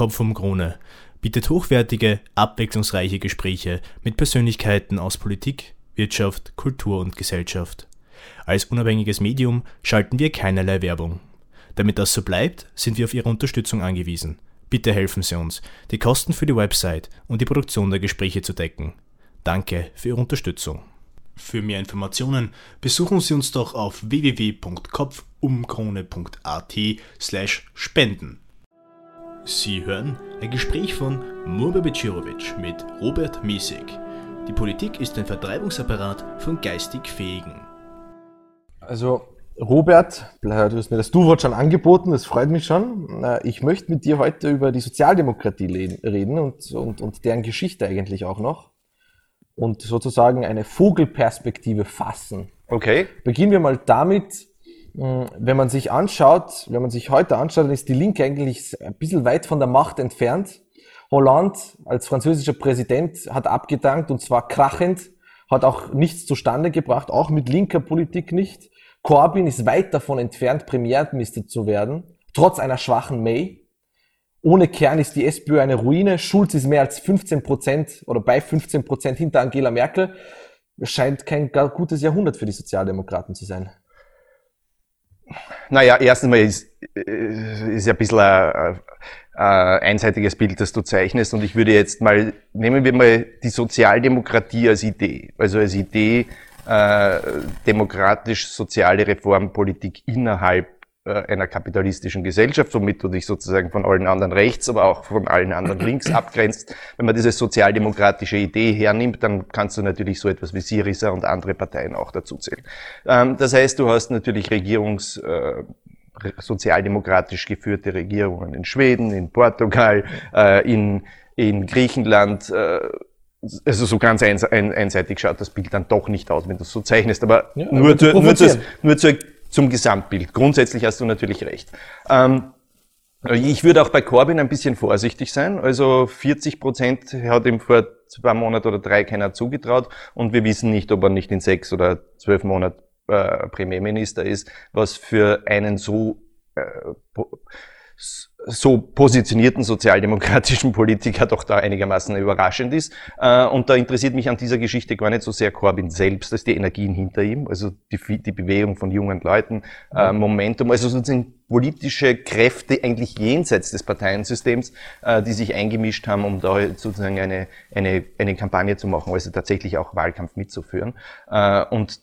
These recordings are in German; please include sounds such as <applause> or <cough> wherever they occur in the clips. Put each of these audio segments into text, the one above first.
Kopf um Krone bietet hochwertige, abwechslungsreiche Gespräche mit Persönlichkeiten aus Politik, Wirtschaft, Kultur und Gesellschaft. Als unabhängiges Medium schalten wir keinerlei Werbung. Damit das so bleibt, sind wir auf Ihre Unterstützung angewiesen. Bitte helfen Sie uns, die Kosten für die Website und die Produktion der Gespräche zu decken. Danke für Ihre Unterstützung. Für mehr Informationen besuchen Sie uns doch auf www.kopfumkrone.at slash spenden. Sie hören ein Gespräch von Murbe Becirovic mit Robert Miesig. Die Politik ist ein Vertreibungsapparat von geistig Fähigen. Also Robert, du hast mir das Du-Wort schon angeboten, das freut mich schon. Ich möchte mit dir heute über die Sozialdemokratie reden und, und, und deren Geschichte eigentlich auch noch. Und sozusagen eine Vogelperspektive fassen. Okay. Beginnen wir mal damit, wenn man sich anschaut, wenn man sich heute anschaut, dann ist die Linke eigentlich ein bisschen weit von der Macht entfernt. Hollande als französischer Präsident hat abgedankt und zwar krachend, hat auch nichts zustande gebracht, auch mit linker Politik nicht. Corbyn ist weit davon entfernt, Premierminister zu werden, trotz einer schwachen May. Ohne Kern ist die SPÖ eine Ruine. Schulz ist mehr als 15 Prozent oder bei 15 Prozent hinter Angela Merkel. Es scheint kein gutes Jahrhundert für die Sozialdemokraten zu sein. Naja, erstens mal ist, äh, ist ja ein bisschen ein, ein einseitiges Bild, das du zeichnest. Und ich würde jetzt mal, nehmen wir mal die Sozialdemokratie als Idee. Also als Idee, äh, demokratisch-soziale Reformpolitik innerhalb einer kapitalistischen Gesellschaft, womit du dich sozusagen von allen anderen rechts, aber auch von allen anderen links <clears throat> abgrenzt. Wenn man diese sozialdemokratische Idee hernimmt, dann kannst du natürlich so etwas wie Syriza und andere Parteien auch dazu zählen. Ähm, das heißt, du hast natürlich Regierungs äh, sozialdemokratisch geführte Regierungen in Schweden, in Portugal, äh, in, in Griechenland, also so ganz einseitig schaut das Bild dann doch nicht aus, wenn du es so zeichnest, aber ja, nur, zu, nur, zu, nur zu, zum Gesamtbild. Grundsätzlich hast du natürlich recht. Ähm, ich würde auch bei Corbyn ein bisschen vorsichtig sein. Also 40 Prozent hat ihm vor zwei Monaten oder drei keiner zugetraut und wir wissen nicht, ob er nicht in sechs oder zwölf Monaten äh, Premierminister ist, was für einen so äh, so positionierten sozialdemokratischen <laughs> Politiker doch da einigermaßen überraschend ist. Äh, und da interessiert mich an dieser Geschichte gar nicht so sehr Corbyn selbst, als die Energien hinter ihm, also die, die Bewegung von jungen Leuten, äh, Momentum, also sozusagen politische Kräfte eigentlich jenseits des Parteiensystems, äh, die sich eingemischt haben, um da sozusagen eine, eine, eine Kampagne zu machen, also tatsächlich auch Wahlkampf mitzuführen. Und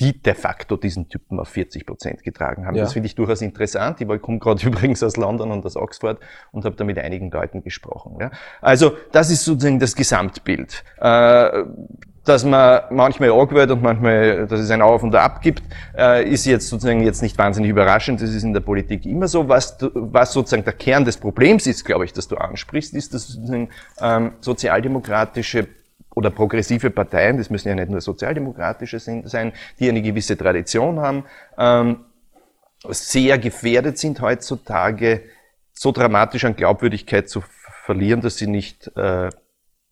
die de facto diesen Typen auf 40 Prozent getragen haben. Ja. Das finde ich durchaus interessant. Ich komme gerade <laughs> übrigens aus London und aus Oxford und habe da mit einigen Leuten gesprochen. Ja. Also das ist sozusagen das Gesamtbild. Äh, dass man manchmal awkward und manchmal, dass es ein Auf und Ab gibt, äh, ist jetzt sozusagen jetzt nicht wahnsinnig überraschend. Das ist in der Politik immer so. Was, was sozusagen der Kern des Problems ist, glaube ich, dass du ansprichst, ist, dass sozusagen ähm, sozialdemokratische oder progressive Parteien, das müssen ja nicht nur sozialdemokratische sein, die eine gewisse Tradition haben, ähm, sehr gefährdet sind heutzutage, so dramatisch an Glaubwürdigkeit zu verlieren, dass sie nicht äh,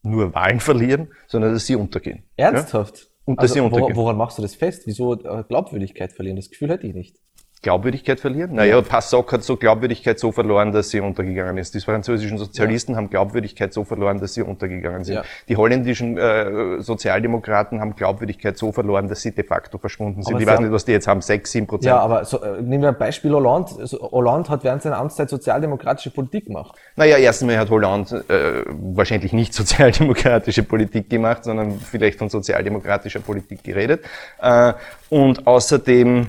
nur Wahlen verlieren, sondern dass sie untergehen. Ernsthaft? Ja? Und dass also, sie untergehen. Woran machst du das fest? Wieso äh, Glaubwürdigkeit verlieren? Das Gefühl hätte ich nicht. Glaubwürdigkeit verlieren? Naja, Passock hat so Glaubwürdigkeit so verloren, dass sie untergegangen ist. Die französischen Sozialisten ja. haben Glaubwürdigkeit so verloren, dass sie untergegangen sind. Ja. Die holländischen äh, Sozialdemokraten haben Glaubwürdigkeit so verloren, dass sie de facto verschwunden sind. Aber ich weiß nicht, was die jetzt haben, sechs, sieben Prozent. Ja, aber so, äh, nehmen wir ein Beispiel Hollande. Also, Hollande hat während seiner Amtszeit sozialdemokratische Politik gemacht. Naja, erstens mal hat Hollande äh, wahrscheinlich nicht <laughs> sozialdemokratische Politik gemacht, sondern vielleicht von sozialdemokratischer Politik geredet. Äh, und außerdem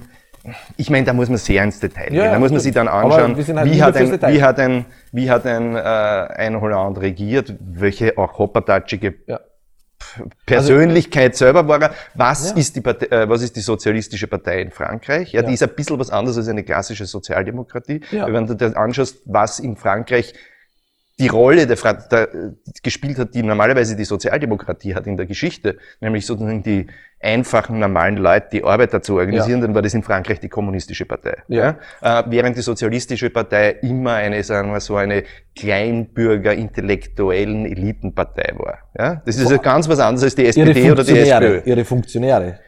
ich meine, da muss man sehr ins Detail gehen. Ja, da muss man sich dann anschauen, halt wie, hat ein, wie, hat ein, wie hat ein, äh, ein Holland regiert, welche auch hoppertatschige ja. Persönlichkeit also, selber war er. Was, ja. ist die Partei, äh, was ist die sozialistische Partei in Frankreich? Ja, die ist ein bisschen was anderes als eine klassische Sozialdemokratie. Wenn du dir anschaust, was in Frankreich die Rolle der, der, gespielt hat, die normalerweise die Sozialdemokratie hat in der Geschichte, nämlich sozusagen die einfachen, normalen Leute, die Arbeiter zu organisieren, ja. dann war das in Frankreich die kommunistische Partei. Ja. ja? Äh, während die sozialistische Partei immer eine, sagen wir so, eine Kleinbürger, intellektuellen Elitenpartei war. Ja? Das ist ja ganz was anderes als die SPD oder die SPÖ. Ihre Funktionäre.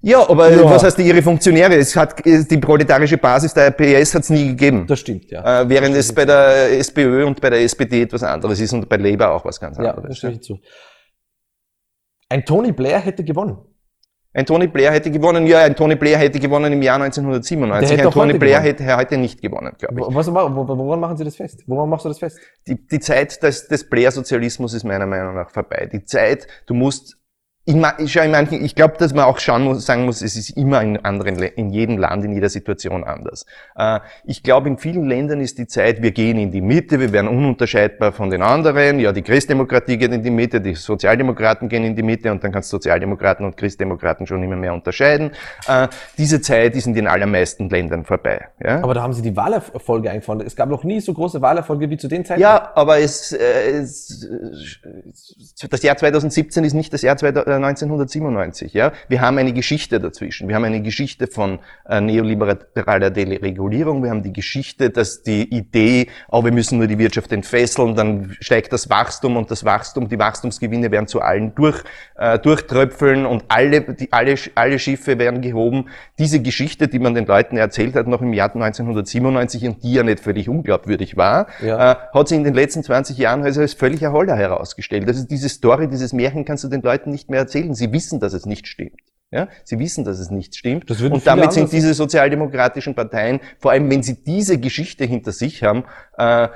Ja, aber ja. was heißt ihre Funktionäre? Es hat die proletarische Basis der PS hat es nie gegeben. Das stimmt, ja. Äh, während es bei der SPÖ und bei der SPD etwas anderes ist und bei Labour auch was ganz anderes. Ja, das stimme ich zu. Ein Tony Blair hätte gewonnen. Ein Tony Blair hätte gewonnen, ja, ein Tony Blair hätte gewonnen im Jahr 1997. Ein Tony Blair gewonnen. hätte heute nicht gewonnen, glaube ich. Was, woran machen Sie das fest? Woran machst du das fest? Die, die Zeit des, des Blair-Sozialismus ist meiner Meinung nach vorbei. Die Zeit, du musst ich, glaube, dass man auch schauen muss, sagen muss, es ist immer in anderen, in jedem Land, in jeder Situation anders. Äh, ich glaube, in vielen Ländern ist die Zeit, wir gehen in die Mitte, wir werden ununterscheidbar von den anderen. Ja, die Christdemokratie geht in die Mitte, die Sozialdemokraten gehen in die Mitte und dann kannst Sozialdemokraten und Christdemokraten schon immer mehr unterscheiden. Äh, diese Zeit ist in den allermeisten Ländern vorbei. Ja? Aber da haben sie die Wahlerfolge eingefahren. Es gab noch nie so große Wahlerfolge wie zu den Zeiten. Ja, aber es, äh, es das Jahr 2017 ist nicht das Jahr 2000, 1997. Ja? Wir haben eine Geschichte dazwischen. Wir haben eine Geschichte von äh, neoliberaler Deregulierung. Wir haben die Geschichte, dass die Idee, oh, wir müssen nur die Wirtschaft entfesseln, dann steigt das Wachstum und das Wachstum, die Wachstumsgewinne werden zu allen durch, äh, durchtröpfeln und alle, die, alle, alle Schiffe werden gehoben. Diese Geschichte, die man den Leuten erzählt hat, noch im Jahr 1997 und die ja nicht völlig unglaubwürdig war, ja. äh, hat sich in den letzten 20 Jahren also als völliger Holler herausgestellt. Ist diese Story, dieses Märchen kannst du den Leuten nicht mehr erzählen. Sie wissen, dass es nicht stimmt. Ja, sie wissen, dass es nicht stimmt. und damit sind diese sozialdemokratischen Parteien, vor allem wenn sie diese Geschichte hinter sich haben, äh,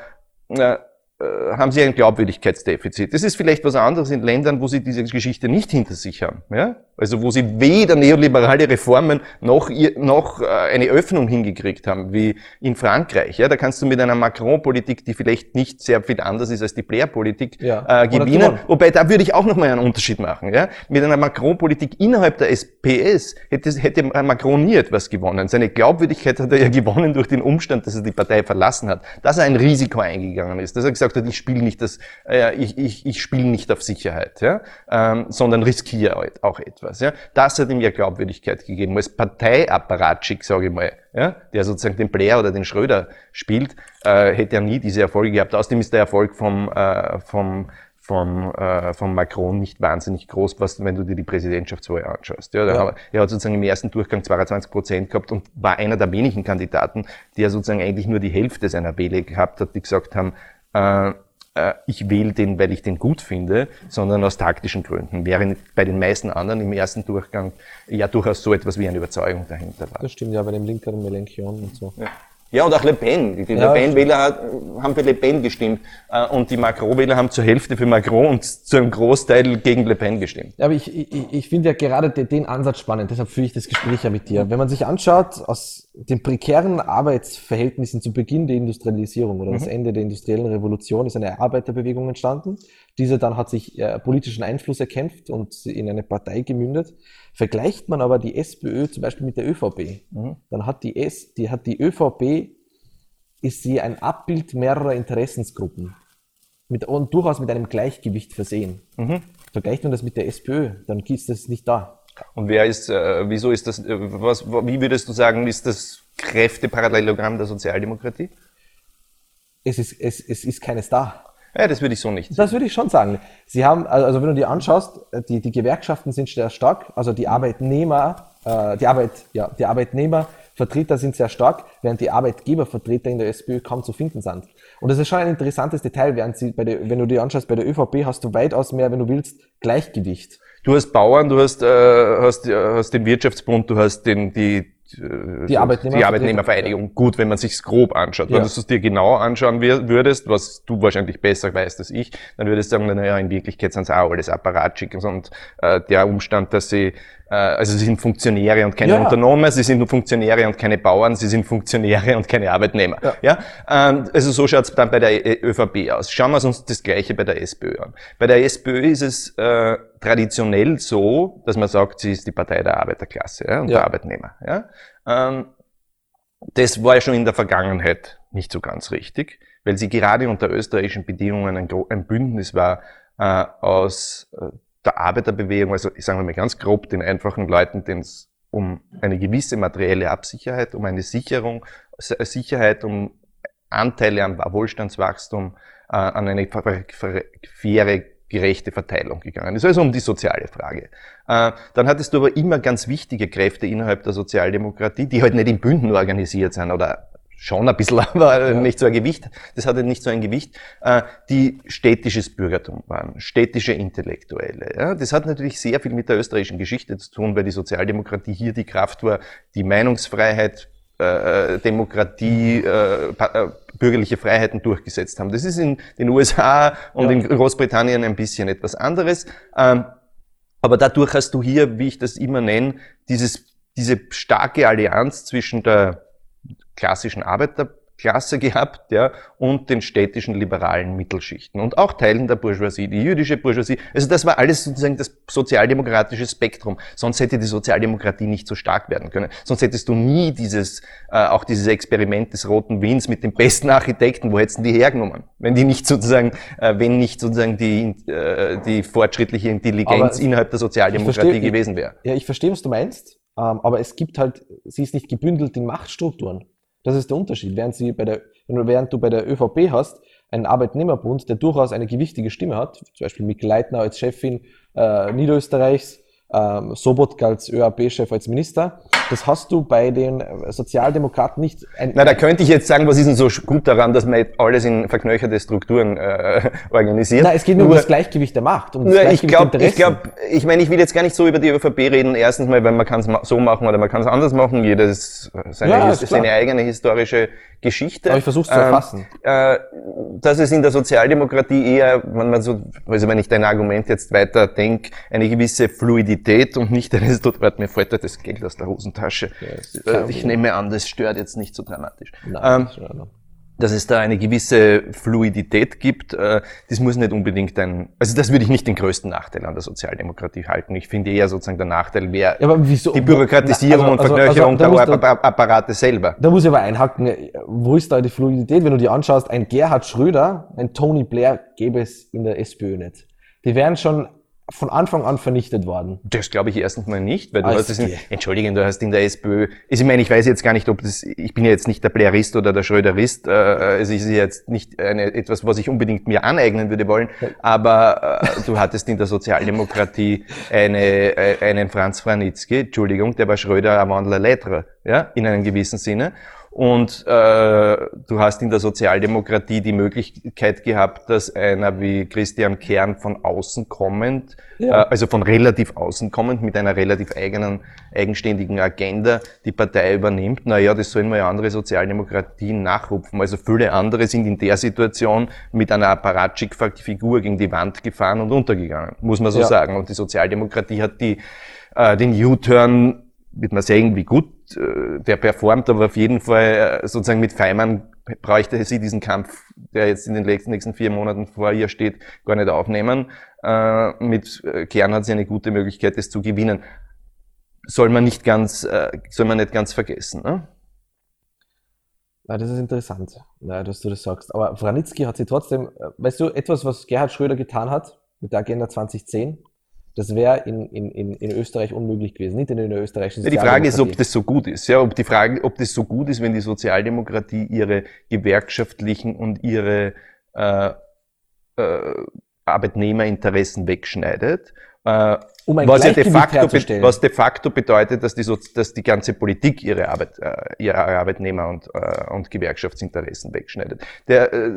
äh, äh, haben sie ein Glaubwürdigkeitsdefizit. Das ist vielleicht was anderes in Ländern, wo sie diese Geschichte nicht hinter sich haben. Ja? Also wo sie weder neoliberale Reformen noch, noch äh, eine Öffnung hingekriegt haben, wie in Frankreich. Ja? Da kannst du mit einer Macron-Politik, die vielleicht nicht sehr viel anders ist als die Blair-Politik, ja. äh, gewinnen. Wobei, da würde ich auch nochmal einen Unterschied machen. Ja? Mit einer Macron-Politik innerhalb der SPS hätte, hätte Macron nie etwas gewonnen. Seine Glaubwürdigkeit hat er ja gewonnen durch den Umstand, dass er die Partei verlassen hat, dass er ein Risiko eingegangen ist, dass er gesagt hat, ich spiele nicht das, äh, ich, ich, ich spiele nicht auf Sicherheit, ja, ähm, sondern riskiere auch etwas. Ja. Das hat ihm ja Glaubwürdigkeit gegeben. Als Parteiapparatschick, sage ich mal, ja, der sozusagen den Blair oder den Schröder spielt, äh, hätte er nie diese Erfolge gehabt. Außerdem ist der Erfolg vom, äh, vom vom, äh, vom Macron nicht wahnsinnig groß, was, wenn du dir die Präsidentschaftswahl anschaust. Ja, ja. Er hat sozusagen im ersten Durchgang 22 Prozent gehabt und war einer der wenigen Kandidaten, der sozusagen eigentlich nur die Hälfte seiner Wähler gehabt hat, die gesagt haben, äh, äh, ich wähle den, weil ich den gut finde, sondern aus taktischen Gründen. Während bei den meisten anderen im ersten Durchgang ja durchaus so etwas wie eine Überzeugung dahinter war. Das stimmt ja bei dem linkeren Melenchon und so. Ja. Ja, und auch Le Pen. Die ja, Le Pen-Wähler haben für Le Pen gestimmt äh, und die Macron-Wähler haben zur Hälfte für Macron und zu einem Großteil gegen Le Pen gestimmt. Ja, aber ich, ich, ich finde ja gerade den Ansatz spannend, deshalb führe ich das Gespräch ja mit dir. Wenn man sich anschaut, aus den prekären Arbeitsverhältnissen zu Beginn der Industrialisierung oder mhm. das Ende der industriellen Revolution ist eine Arbeiterbewegung entstanden. Diese dann hat sich äh, politischen Einfluss erkämpft und in eine Partei gemündet. Vergleicht man aber die SPÖ zum Beispiel mit der ÖVP, mhm. dann hat die, S, die, hat die ÖVP, ist sie ein Abbild mehrerer Interessensgruppen mit, und durchaus mit einem Gleichgewicht versehen. Mhm. Vergleicht man das mit der SPÖ, dann ist das nicht da. Und wer ist, äh, wieso ist das, äh, was, wie würdest du sagen, ist das Kräfteparallelogramm der Sozialdemokratie? Es ist, es, es ist keines da. Ja, das würde ich so nicht. Das würde ich schon sagen. Sie haben, also wenn du dir anschaust, die, die Gewerkschaften sind sehr stark, also die Arbeitnehmer, äh, die Arbeit, ja, die Arbeitnehmervertreter sind sehr stark, während die Arbeitgebervertreter in der SPÖ kaum zu finden sind. Und das ist schon ein interessantes Detail, während sie bei der, wenn du dir anschaust, bei der ÖVP hast du weitaus mehr, wenn du willst, Gleichgewicht. Du hast Bauern, du hast, äh, hast, hast den Wirtschaftsbund, du hast den, die, äh, die, Arbeitnehmer die Arbeitnehmervereinigung gut, wenn man sich's grob anschaut. Ja. Wenn du es dir genau anschauen würdest, was du wahrscheinlich besser weißt als ich, dann würdest du sagen, naja, in Wirklichkeit sind es auch alles Apparatschicks und äh, der Umstand, dass sie äh, also sie sind Funktionäre und keine ja. Unternehmer, sie sind nur Funktionäre und keine Bauern, sie sind Funktionäre und keine Arbeitnehmer. Ja. ja? Ähm, also so schaut's dann bei der ÖVP aus. Schauen wir uns das Gleiche bei der SPÖ an. Bei der SPÖ ist es äh, traditionell so, dass man sagt, sie ist die Partei der Arbeiterklasse ja, und ja. der Arbeitnehmer. Ja? Ähm, das war ja schon in der Vergangenheit nicht so ganz richtig, weil sie gerade unter österreichischen Bedingungen ein, ein Bündnis war äh, aus äh, der Arbeiterbewegung, also ich sage mal ganz grob den einfachen Leuten, denen es um eine gewisse materielle Absicherheit, um eine Sicherung, Sicherheit, um Anteile am Wohlstandswachstum, äh, an eine faire gerechte Verteilung gegangen ist, also um die soziale Frage. Äh, dann hattest du aber immer ganz wichtige Kräfte innerhalb der Sozialdemokratie, die halt nicht in Bünden organisiert sind oder schon ein bisschen, <laughs> aber nicht so ein Gewicht, das hatte nicht so ein Gewicht, äh, die städtisches Bürgertum waren, städtische Intellektuelle. Das hat natürlich sehr viel mit der österreichischen Geschichte zu tun, weil die Sozialdemokratie hier die Kraft war, die Meinungsfreiheit, äh, Demokratie, äh, äh, bürgerliche Freiheiten durchgesetzt haben. Das ist in den USA und ja. in Großbritannien ein bisschen etwas anderes. Ähm, aber dadurch hast du hier, wie ich das immer nenne, dieses, diese starke Allianz zwischen der klassischen Arbeiterklasse <laughs> gehabt, ja, und den städtischen liberalen Mittelschichten und auch Teilen der Bourgeoisie, die jüdische Bourgeoisie. Also das war alles sozusagen das sozialdemokratische Spektrum. Sonst hätte die Sozialdemokratie nicht so stark werden können. Sonst hättest du nie dieses, äh, auch dieses Experiment des Roten Wiens mit den besten Architekten, wo hättest du die hergenommen? Wenn die nicht sozusagen, äh, wenn nicht sozusagen die, äh, die fortschrittliche Intelligenz aber innerhalb der Sozialdemokratie verstehe, gewesen wäre. Ja, ich verstehe, was du meinst. Ähm, aber es gibt halt, sie ist nicht gebündelt in Machtstrukturen. Das ist der Unterschied. Während, sie bei der, während du bei der ÖVP hast, einen Arbeitnehmerbund, der durchaus eine gewichtige Stimme hat, zum Beispiel Mikl Leitner als Chefin äh, Niederösterreichs, ähm, Sobotka als ÖAP-Chef, als Minister. Das hast du bei den Sozialdemokraten nicht. Ein, Na, da könnte ich jetzt sagen, was ist denn so gut daran, dass man alles in verknöcherte Strukturen äh, <laughs> organisiert? Na, es geht nur, nur um das Gleichgewicht der Macht. Um das nur, ich glaube, ich glaube, ich meine, ich will jetzt gar nicht so über die ÖVP reden. Erstens mal, weil man kann es so machen oder man kann es anders machen. Jeder ist seine, ja, seine eigene historische Geschichte. Aber ich versuche zu erfassen. Ähm, äh, dass es in der Sozialdemokratie eher, wenn man so, also wenn ich dein Argument jetzt weiter denke, eine gewisse Fluidität und nicht eines, dort mir fällt das Geld aus der Hosentasche. Ja, ich nehme an, das stört jetzt nicht so dramatisch. Nein, ähm, dass es da eine gewisse Fluidität gibt, äh, das muss nicht unbedingt ein, also das würde ich nicht den größten Nachteil an der Sozialdemokratie halten. Ich finde eher sozusagen der Nachteil wäre ja, die Bürokratisierung also, und Verknöcherung also, also, der Apparate selber. Da muss ich aber einhaken, wo ist da die Fluidität? Wenn du dir anschaust, ein Gerhard Schröder, ein Tony Blair gäbe es in der SPÖ nicht. Die wären schon von Anfang an vernichtet worden? Das glaube ich erstens mal nicht, weil du Als hast in, Entschuldigung, du hast in der SPÖ, ich meine, ich weiß jetzt gar nicht, ob das, ich bin ja jetzt nicht der Blairist oder der Schröderist, äh, es ist jetzt nicht eine, etwas, was ich unbedingt mir aneignen würde wollen, aber äh, du hattest in der Sozialdemokratie eine, äh, einen Franz Franitzky, Entschuldigung, der war Schröder avant la lettre, ja, in einem gewissen Sinne. Und äh, du hast in der Sozialdemokratie die Möglichkeit gehabt, dass einer wie Christian Kern von außen kommend, ja. äh, also von relativ außen kommend, mit einer relativ eigenen, eigenständigen Agenda die Partei übernimmt. Naja, das sollen wir ja andere Sozialdemokratien nachrupfen. Also viele andere sind in der Situation mit einer Apparatschik-Figur gegen die Wand gefahren und untergegangen, muss man so ja. sagen. Und die Sozialdemokratie hat die, äh, den U-Turn wird man sehen, wie gut der performt, aber auf jeden Fall äh, sozusagen mit Feimann bräuchte sie diesen Kampf, der jetzt in den nächsten vier Monaten vor ihr steht, gar nicht aufnehmen. Äh, mit Kern hat sie eine gute Möglichkeit, das zu gewinnen. Soll man nicht ganz, soll man nicht ganz vergessen. Ne? Ja, das ist interessant, dass du das sagst. Aber Franitzky hat sie trotzdem, weißt du, etwas, was Gerhard Schröder getan hat mit der Agenda 2010, das wäre in, in, in Österreich unmöglich gewesen, nicht in der österreichischen ja, Die Frage ist, ob das so gut ist. Ja, ob die Frage, ob das so gut ist, wenn die Sozialdemokratie ihre gewerkschaftlichen und ihre äh, äh, Arbeitnehmerinteressen wegschneidet äh, um was, ja de facto, was de facto bedeutet, dass die, so, dass die ganze Politik ihre, Arbeit, äh, ihre Arbeitnehmer- und, äh, und Gewerkschaftsinteressen wegschneidet. Der, äh,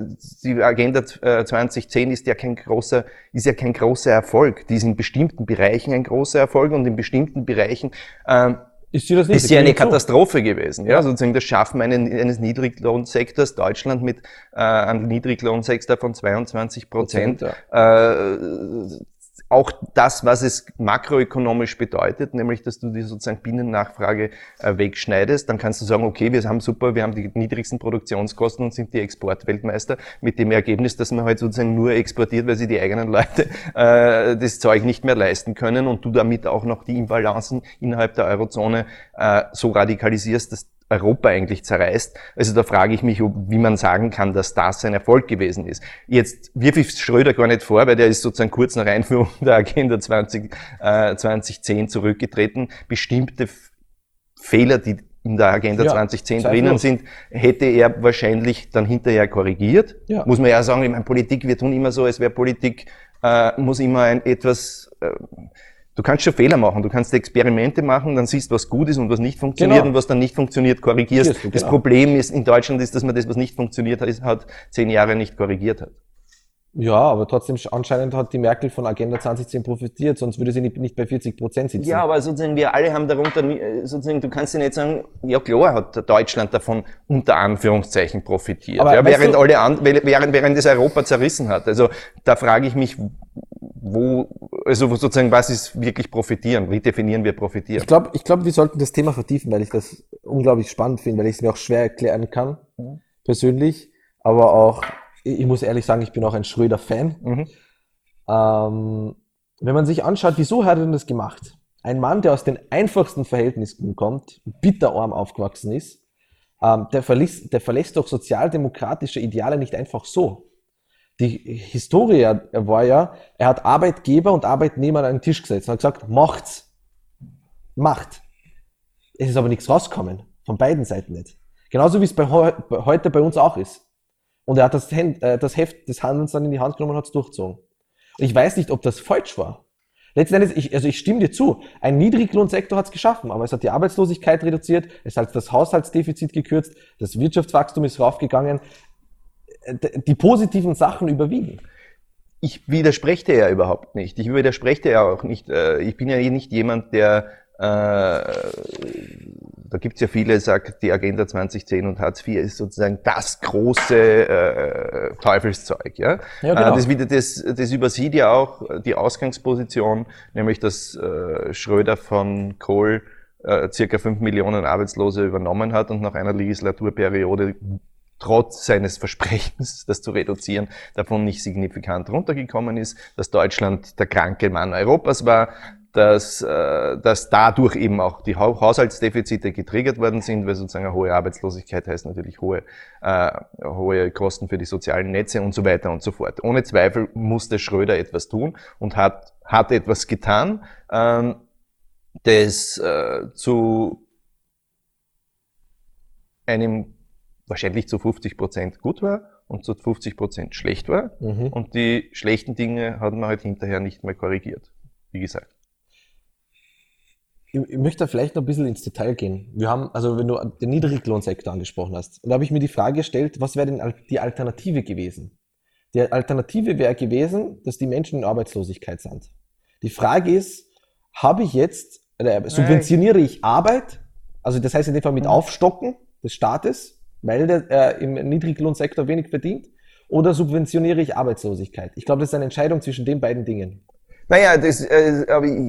die Agenda 2010 ist ja kein großer, ist ja kein großer Erfolg. Die ist in bestimmten Bereichen ein großer Erfolg und in bestimmten Bereichen äh, ist, sie das nicht? ist ja eine Katastrophe gewesen. Ja, sozusagen das Schaffen einen, eines Niedriglohnsektors, Deutschland mit äh, einem Niedriglohnsektor von 22 Prozent, Prozent ja. äh, auch das, was es makroökonomisch bedeutet, nämlich dass du die sozusagen Binnennachfrage äh, wegschneidest, dann kannst du sagen, okay, wir haben super, wir haben die niedrigsten Produktionskosten und sind die Exportweltmeister mit dem Ergebnis, dass man halt sozusagen nur exportiert, weil sie die eigenen Leute äh, das Zeug nicht mehr leisten können und du damit auch noch die Imbalancen innerhalb der Eurozone äh, so radikalisierst, dass Europa eigentlich zerreißt. Also da frage ich mich, wie man sagen kann, dass das ein Erfolg gewesen ist. Jetzt wirf ich Schröder gar nicht vor, weil der ist sozusagen kurz nach Einführung der Agenda 20, äh, 2010 zurückgetreten. Bestimmte Fehler, die in der Agenda ja, 2010 drinnen sind, hätte er wahrscheinlich dann hinterher korrigiert. Ja. Muss man ja sagen, ich meine, Politik, wir tun immer so, als wäre Politik äh, muss immer ein etwas, äh, du kannst schon Fehler machen, du kannst Experimente machen, dann siehst, was gut ist und was nicht funktioniert Genau. und was dann nicht funktioniert, korrigierst. Du, Das genau. Problem ist in Deutschland ist, dass man das, was nicht funktioniert hat, hat zehn Jahre nicht korrigiert hat. Ja, aber trotzdem anscheinend hat die Merkel von Agenda 2010 profitiert, sonst würde sie nicht, bei 40 Prozent sitzen. Ja, aber sozusagen wir alle haben darunter, äh, sozusagen, du kannst ja nicht sagen, ja klar hat Deutschland davon unter Anführungszeichen profitiert, Aber ja, während du- alle während, während das Europa zerrissen hat. Also da frage ich mich, wo, also sozusagen, was ist wirklich profitieren? Wie definieren wir profitieren? Ich glaube, ich glaub, wir sollten das Thema vertiefen, weil ich das unglaublich spannend finde, weil ich es mir auch schwer erklären kann, persönlich. Aber auch, ich ich muss ehrlich sagen, ich bin auch ein Schröder-Fan. Mhm. Ähm, wenn man sich anschaut, wieso hat er denn das gemacht? Ein Mann, der aus den einfachsten Verhältnissen kommt, bitterarm aufgewachsen ist, ähm, der, verlässt, der verlässt doch sozialdemokratische Ideale nicht einfach so. Die Historie war ja, er hat Arbeitgeber und Arbeitnehmer an einen Tisch gesetzt und hat gesagt, macht's. Macht. Es ist aber nichts rausgekommen. Von beiden Seiten nicht. Genauso wie es bei, heu bei heute bei uns auch ist. Und er hat das, äh, das Heft des Handelns dann in die Hand genommen und hat es durchgezogen. Und ich weiß nicht, ob das falsch war. Letzten Endes, ich, also ich stimme dir zu, ein Niedriglohnsektor hat es geschaffen, aber es hat die Arbeitslosigkeit reduziert, es hat das Haushaltsdefizit gekürzt, das Wirtschaftswachstum ist raufgegangen, die positiven Sachen überwiegen. ich widerspreche dir ja überhaupt nicht. Ich widerspreche dir ja auch nicht. äh, Ich bin ja eh nicht jemand, der, äh, da gibt's ja viele, sagt, die Agenda 2010 und Hartz IV ist sozusagen das große äh, Teufelszeug. Ja? Ja, genau. Äh, das, wieder, das, das übersieht ja auch die Ausgangsposition, nämlich dass äh, Schröder von Kohl äh, circa 5 Millionen Arbeitslose übernommen hat und nach einer Legislaturperiode trotz seines Versprechens, <laughs> das zu reduzieren, davon nicht signifikant runtergekommen ist, dass Deutschland der kranke Mann Europas war, dass, äh, dass dadurch eben auch die Hau- Haushaltsdefizite getriggert worden sind, weil sozusagen eine hohe Arbeitslosigkeit heißt natürlich hohe, äh, hohe Kosten für die sozialen Netze und so weiter und so fort. Ohne Zweifel musste Schröder etwas tun und hat, hat etwas getan, ähm, das äh, zu einem wahrscheinlich zu 50 Prozent gut war und zu 50 Prozent schlecht war. Mhm. Und die schlechten Dinge hat man halt hinterher nicht mehr korrigiert. Wie gesagt. Ich, ich möchte da vielleicht noch ein bisschen ins Detail gehen. Wir haben, also wenn du den Niedriglohnsektor angesprochen hast, da habe ich mir die Frage gestellt, was wäre denn die Alternative gewesen? Die Alternative wäre gewesen, dass die Menschen in Arbeitslosigkeit sind. Die Frage ist, habe ich jetzt, subventioniere ich Arbeit, also das heißt in dem Fall mit Aufstocken des Staates, weil der äh, im Niedriglohnsektor wenig verdient, oder subventioniere ich Arbeitslosigkeit? Ich glaube, das ist eine Entscheidung zwischen den beiden Dingen. Naja, das, äh,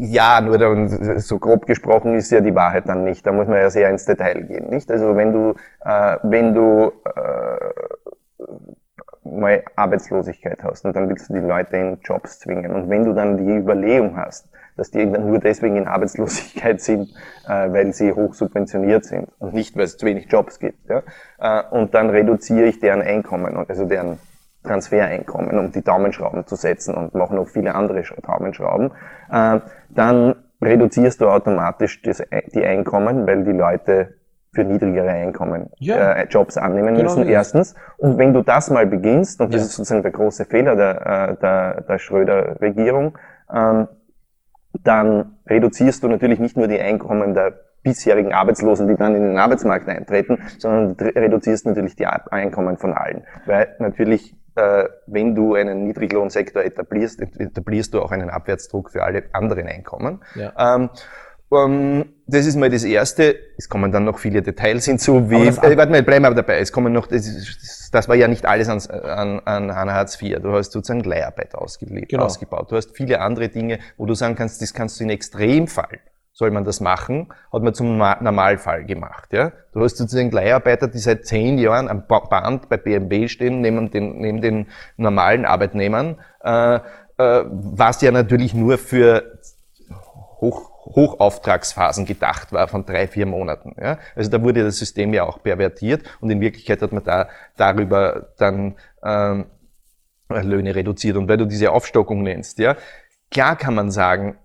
ja, nur dann, so grob gesprochen ist ja die Wahrheit dann nicht. Da muss man ja sehr ins Detail gehen, nicht? Also wenn du, äh, wenn du äh, mal Arbeitslosigkeit hast und dann willst du die Leute in Jobs zwingen und wenn du dann die Überlegung hast, dass die dann nur deswegen in Arbeitslosigkeit sind, äh, weil sie hoch subventioniert sind und nicht, weil es zu wenig Jobs gibt, ja? äh, und dann reduziere ich deren Einkommen, also deren Transfereinkommen, um die Daumenschrauben zu setzen und mache noch viele andere Sch- Daumenschrauben, äh, dann reduzierst du automatisch das, die Einkommen, weil die Leute für niedrigere Einkommen Ja. äh, Jobs annehmen Genau müssen, das ist- erstens. Und wenn du das mal beginnst, und das Ja. ist sozusagen der große Fehler der, äh, der, der Schröder-Regierung, ähm, dann reduzierst du natürlich nicht nur die Einkommen der bisherigen Arbeitslosen, die dann in den Arbeitsmarkt eintreten, sondern du reduzierst natürlich die Einkommen von allen. Weil natürlich, äh, wenn du einen Niedriglohnsektor etablierst, etablierst du auch einen Abwärtsdruck für alle anderen Einkommen. Ja. Ähm, ähm, das ist mal das Erste. Es kommen dann noch viele Details hinzu, wie, äh, warte mal, bleiben wir dabei. Es kommen noch, das, das war ja nicht alles an, an, an, an Hartz IV. Du hast sozusagen Leiharbeit ausgelebt, Genau. ausgebaut. Du hast viele andere Dinge, wo du sagen kannst, das kannst du in Extremfall soll man das machen, hat man zum Ma- Normalfall gemacht. Ja? Du hast sozusagen Leiharbeiter, die seit zehn Jahren am Ba- Band bei BMW stehen, neben den, neben den normalen Arbeitnehmern, äh, äh, was ja natürlich nur für Hoch, Hochauftragsphasen gedacht war von drei, vier Monaten. Ja? Also da wurde das System ja auch pervertiert und in Wirklichkeit hat man da darüber dann ähm, Löhne reduziert. Und weil du diese Aufstockung nennst, ja, klar kann man sagen,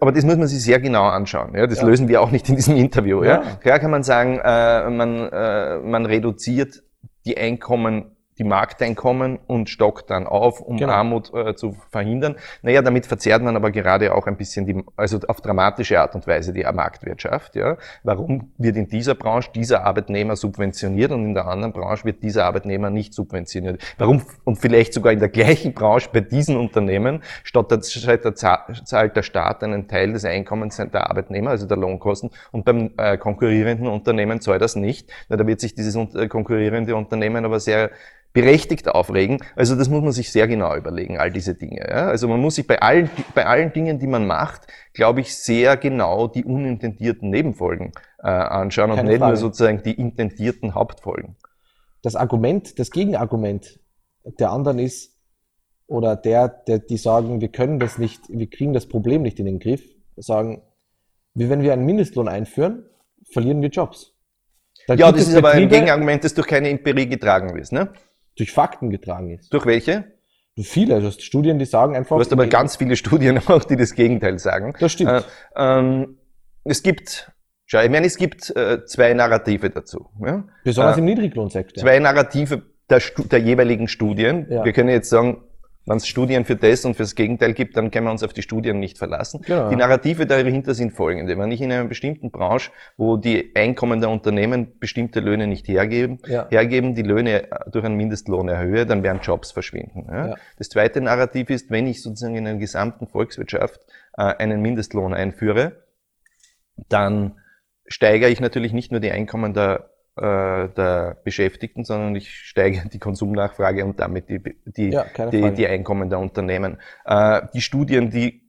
aber das muss man sich sehr genau anschauen. Ja? Das Ja. lösen wir auch nicht in diesem Interview. Ja? Ja. Klar kann man sagen, äh, man, äh, man reduziert die Einkommen die Markteinkommen und stockt dann auf, um Genau. Armut äh, zu verhindern. Naja, damit verzerrt man aber gerade auch ein bisschen die, also auf dramatische Art und Weise die Marktwirtschaft. Ja. Warum wird in dieser Branche dieser Arbeitnehmer subventioniert und in der anderen Branche wird dieser Arbeitnehmer nicht subventioniert? Warum und vielleicht sogar in der gleichen Branche bei diesen Unternehmen statt der, statt der Za- zahlt der Staat einen Teil des Einkommens der Arbeitnehmer, also der Lohnkosten, und beim äh, konkurrierenden Unternehmen zahlt das nicht. Na, da wird sich dieses äh, konkurrierende Unternehmen aber sehr berechtigt aufregen. Also das muss man sich sehr genau überlegen, all diese Dinge. Ja? Also man muss sich bei allen, bei allen Dingen, die man macht, glaube ich, sehr genau die unintendierten Nebenfolgen äh, anschauen und Keine nicht nur Frage. sozusagen die intendierten Hauptfolgen. Das Argument, das Gegenargument der anderen ist, oder der, der, die sagen, wir können das nicht, wir kriegen das Problem nicht in den Griff, sagen, wie wenn wir einen Mindestlohn einführen, verlieren wir Jobs. Da Ja, das ist aber ein Gegenargument, das durch keine Empirie getragen ist. Ne? Durch Fakten getragen ist. Durch welche? Viele, also Studien, die sagen einfach. Du hast aber ganz viele Studien <laughs> auch, die das Gegenteil sagen. Das stimmt. Äh, ähm, es gibt, schau, ich meine, es gibt äh, zwei Narrative dazu. Ja? Besonders äh, im Niedriglohnsektor. Zwei Narrative der, der jeweiligen Studien. Ja. Wir können jetzt sagen, wenn es Studien für das und fürs Gegenteil gibt, dann können wir uns auf die Studien nicht verlassen. Genau. Die Narrative dahinter sind folgende. Wenn ich in einer bestimmten Branche, wo die Einkommen der Unternehmen bestimmte Löhne nicht hergeben, Ja. hergeben, die Löhne durch einen Mindestlohn erhöhe, dann werden Jobs verschwinden. Ja? Ja. Das zweite Narrativ ist, wenn ich sozusagen in einer gesamten Volkswirtschaft äh, einen Mindestlohn einführe, dann steigere ich natürlich nicht nur die Einkommen der, äh, der Beschäftigten, sondern ich steigere die Konsumnachfrage und damit die, die, Ja, die, die Einkommen der Unternehmen. Äh, die Studien, die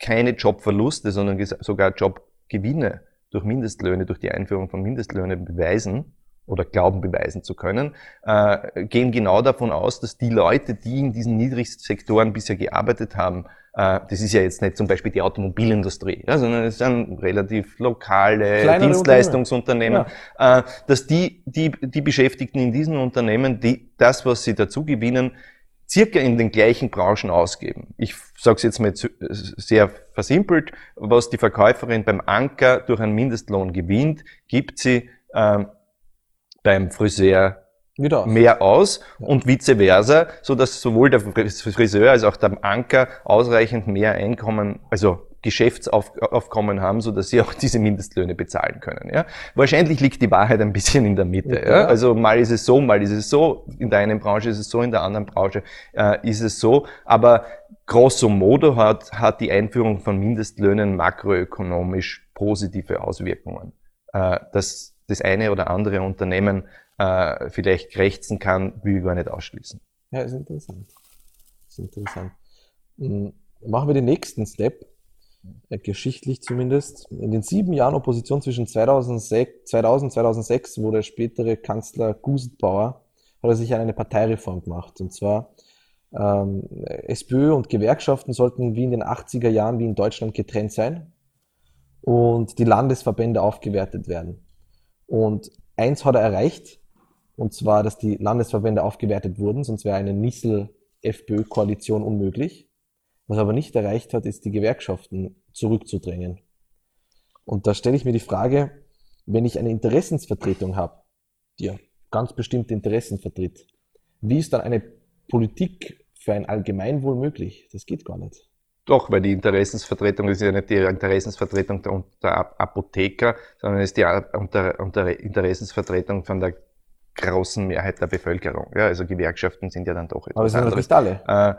keine Jobverluste, sondern sogar Jobgewinne durch Mindestlöhne, durch die Einführung von Mindestlöhnen beweisen oder glauben beweisen zu können, äh, gehen genau davon aus, dass die Leute, die in diesen Niedrigsektoren bisher gearbeitet haben, das ist ja jetzt nicht zum Beispiel die Automobilindustrie, ja, sondern es sind relativ lokale Kleinere Dienstleistungsunternehmen, äh, dass die, die, die Beschäftigten in diesen Unternehmen, die das, was sie dazu gewinnen, circa in den gleichen Branchen ausgeben. Ich sage es jetzt mal sehr versimpelt, was die Verkäuferin beim Anker durch einen Mindestlohn gewinnt, gibt sie ähm, beim Friseur Wieder mehr aus und vice versa, so dass sowohl der Friseur als auch der Anker ausreichend mehr Einkommen, also Geschäftsaufkommen haben, so dass sie auch <laughs> diese Mindestlöhne bezahlen können. Ja? Wahrscheinlich liegt die Wahrheit ein bisschen in der Mitte. Ja. Ja? Also mal ist es so, mal ist es so. In der einen Branche ist es so, in der anderen Branche äh, ist es so. Aber grosso modo hat, hat die Einführung von Mindestlöhnen makroökonomisch positive Auswirkungen. Äh, dass das eine oder andere Unternehmen äh, vielleicht krächzen kann, will ich gar nicht ausschließen. Ja, ist interessant. Ist interessant. Mhm. Machen wir den nächsten Step, äh, geschichtlich zumindest. In den sieben Jahren Opposition zwischen 2006, 2000 2006, wo der spätere Kanzler Gusenbauer, hat er sich an eine Parteireform gemacht. Und zwar ähm, SPÖ und Gewerkschaften sollten wie in den 80er Jahren wie in Deutschland getrennt sein und die Landesverbände aufgewertet werden. Und eins hat er erreicht, und zwar, dass die Landesverbände aufgewertet wurden, sonst wäre eine Nissel-FPÖ-Koalition unmöglich. Was er aber nicht erreicht hat, ist die Gewerkschaften zurückzudrängen. Und da stelle ich mir die Frage, wenn ich eine Interessensvertretung habe, die ja ganz bestimmte Interessen vertritt, wie ist dann eine Politik für ein Allgemeinwohl möglich? Das geht gar nicht. Doch, weil die Interessensvertretung ist ja nicht die Interessensvertretung der, der Ap- Apotheker, sondern ist die Interessensvertretung von der großen Mehrheit der Bevölkerung. Ja, also Gewerkschaften sind ja dann doch Aber es etwas sind anderes. nicht alle. Äh,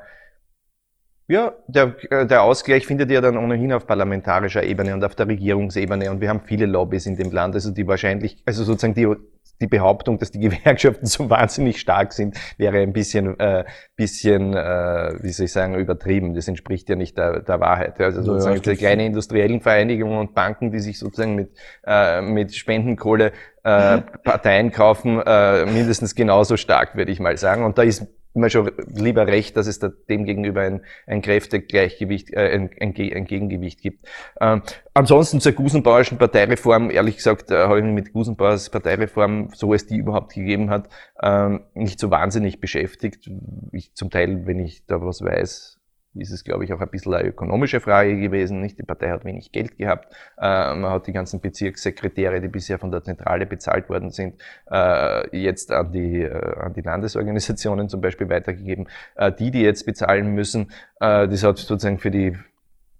ja, der, äh, der Ausgleich findet ja dann ohnehin auf parlamentarischer Ebene und auf der Regierungsebene und wir haben viele Lobbys in dem Land, also die wahrscheinlich, also sozusagen die, die Behauptung, dass die <laughs> Gewerkschaften so wahnsinnig stark sind, wäre ein bisschen, äh, bisschen, äh, wie soll ich sagen, übertrieben. Das entspricht ja nicht der, der Wahrheit. Also sozusagen ja, die das- kleine industriellen Vereinigungen und Banken, die sich sozusagen mit, äh, mit Spendenkohle äh, Parteien kaufen, äh, mindestens genauso stark, würde ich mal sagen. Und da ist mir schon lieber recht, dass es da dem gegenüber ein, ein Kräftegleichgewicht, äh, ein, ein, ein Gegengewicht gibt. Ähm, ansonsten zur Gusenbauerschen Parteireform, ehrlich gesagt, äh, habe ich mich mit Gusenbauers Parteireform, so es die überhaupt gegeben hat, ähm, nicht so wahnsinnig beschäftigt. Ich zum Teil, wenn ich da was weiß, ist es, glaube ich, auch ein bisschen eine ökonomische Frage gewesen. Nicht? Die Partei hat wenig Geld gehabt. Äh, man hat die ganzen Bezirkssekretäre, die bisher von der Zentrale bezahlt worden sind, äh, jetzt an die, äh, an die Landesorganisationen zum Beispiel weitergegeben. Äh, die, die jetzt bezahlen müssen, äh, das hat sozusagen für die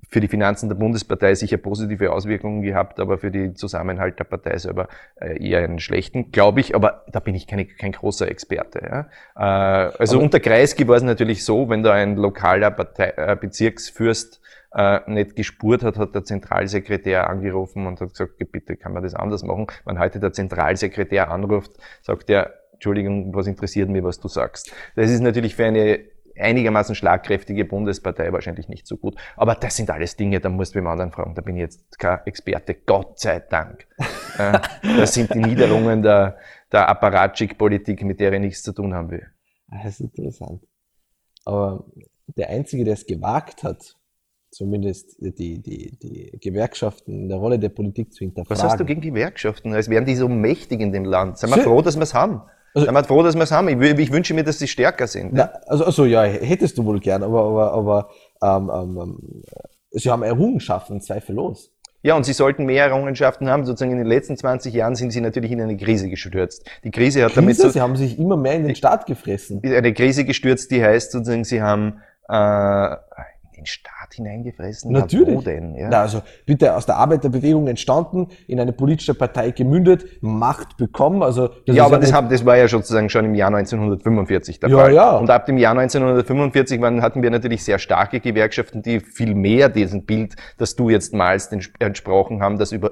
für die Finanzen der Bundespartei sicher positive Auswirkungen gehabt, aber für den Zusammenhalt der Partei selber äh, eher einen schlechten, glaube ich. Aber da bin ich keine, kein großer Experte. Ja. Äh, also aber unter Kreisky war es natürlich so, wenn da ein lokaler Partei, äh, Bezirksfürst äh, nicht gespurt hat, hat der Zentralsekretär angerufen und hat gesagt, bitte kann man das anders machen. Wenn heute der Zentralsekretär anruft, sagt er, Entschuldigung, was interessiert mich, was du sagst. Das ist natürlich für eine einigermaßen schlagkräftige Bundespartei wahrscheinlich nicht so gut. Aber das sind alles Dinge, da musst du beim anderen fragen. Da bin ich jetzt kein Experte, Gott sei Dank. <laughs> das sind die Niederungen der, der Apparatschik-Politik, mit der ich nichts zu tun haben will. Das ist interessant. Aber der Einzige, der es gewagt hat, zumindest die, die, die Gewerkschaften in der Rolle der Politik zu hinterfragen. Was hast du gegen Gewerkschaften? Als wären die so mächtig in dem Land. Sei mal froh, dass wir es haben. Also, Sind wir froh, dass wir es haben. Ich, ich, wünsche mir, dass sie stärker sind. Na, also, also ja, hättest du wohl gern, aber, aber, aber ähm, ähm, ähm, sie haben Errungenschaften, zweifellos. Ja, und sie sollten mehr Errungenschaften haben. Sozusagen in den letzten 20 Jahren sind sie natürlich in eine Krise gestürzt. Die Krise hat Krise? damit so, Sie haben sich immer mehr in den Staat gefressen. Eine Krise gestürzt, die heißt sozusagen, sie haben äh, den Staat hineingefressen? Natürlich. Wo denn? Ja? Na, also bitte aus der Arbeiterbewegung entstanden, in eine politische Partei gemündet, Macht bekommen. Also ja, aber das, haben, das war ja sozusagen schon im Jahr 1945 der ja, Fall. Ja. Und ab dem Jahr 1945 waren, hatten wir natürlich sehr starke Gewerkschaften, die viel mehr diesem Bild, das du jetzt malst, entsprochen haben, das über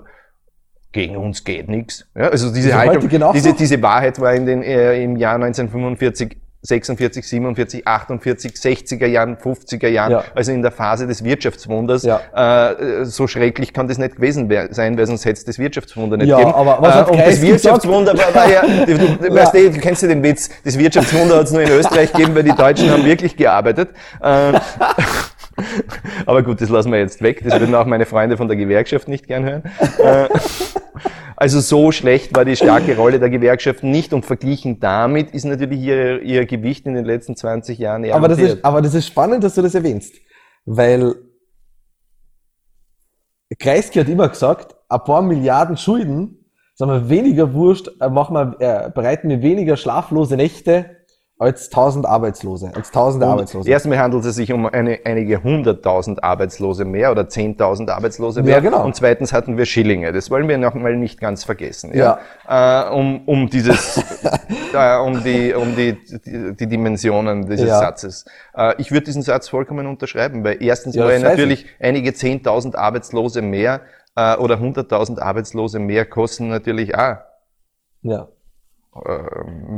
gegen uns geht nichts. Ja, also diese Haltung, diese, diese Wahrheit war in den, äh, im Jahr 1945 46, 47, 48, 60er Jahren, 50er Jahren, ja. also in der Phase des Wirtschaftswunders. Ja. Äh, so schrecklich kann das nicht gewesen sein, weil sonst hätte es das Wirtschaftswunder nicht ja, gegeben. Aber was äh, und das Wirtschaftswunder war, war ja, du, du, weißt du, du kennst ja den Witz, das Wirtschaftswunder hat es nur in Österreich gegeben, weil die Deutschen haben wirklich gearbeitet. Äh, <laughs> aber gut, das lassen wir jetzt weg. Das würden auch meine Freunde von der Gewerkschaft nicht gern hören. Äh, <laughs> also so schlecht war die starke Rolle der Gewerkschaften nicht und verglichen damit ist natürlich ihr, ihr Gewicht in den letzten 20 Jahren eher aber das, ist, aber das ist spannend, dass du das erwähnst, weil Kreisky hat immer gesagt, ein paar Milliarden Schulden, sagen wir, weniger Wurscht, äh, machen wir, äh, bereiten wir weniger schlaflose Nächte, als tausend Arbeitslose, als tausende und Arbeitslose. Erstmal handelt es sich um eine, einige hunderttausend Arbeitslose mehr oder zehntausend Arbeitslose mehr. Ja, genau. Und zweitens hatten wir Schillinge. Das wollen wir noch mal nicht ganz vergessen. Ja. ja. Äh, um, um dieses, <laughs> äh, um die, um die, die, die Dimensionen dieses ja. Satzes. Äh, ich würde diesen Satz vollkommen unterschreiben, weil erstens ja, mal natürlich ich. einige zehntausend Arbeitslose mehr äh, oder hunderttausend Arbeitslose mehr kosten natürlich auch. Ja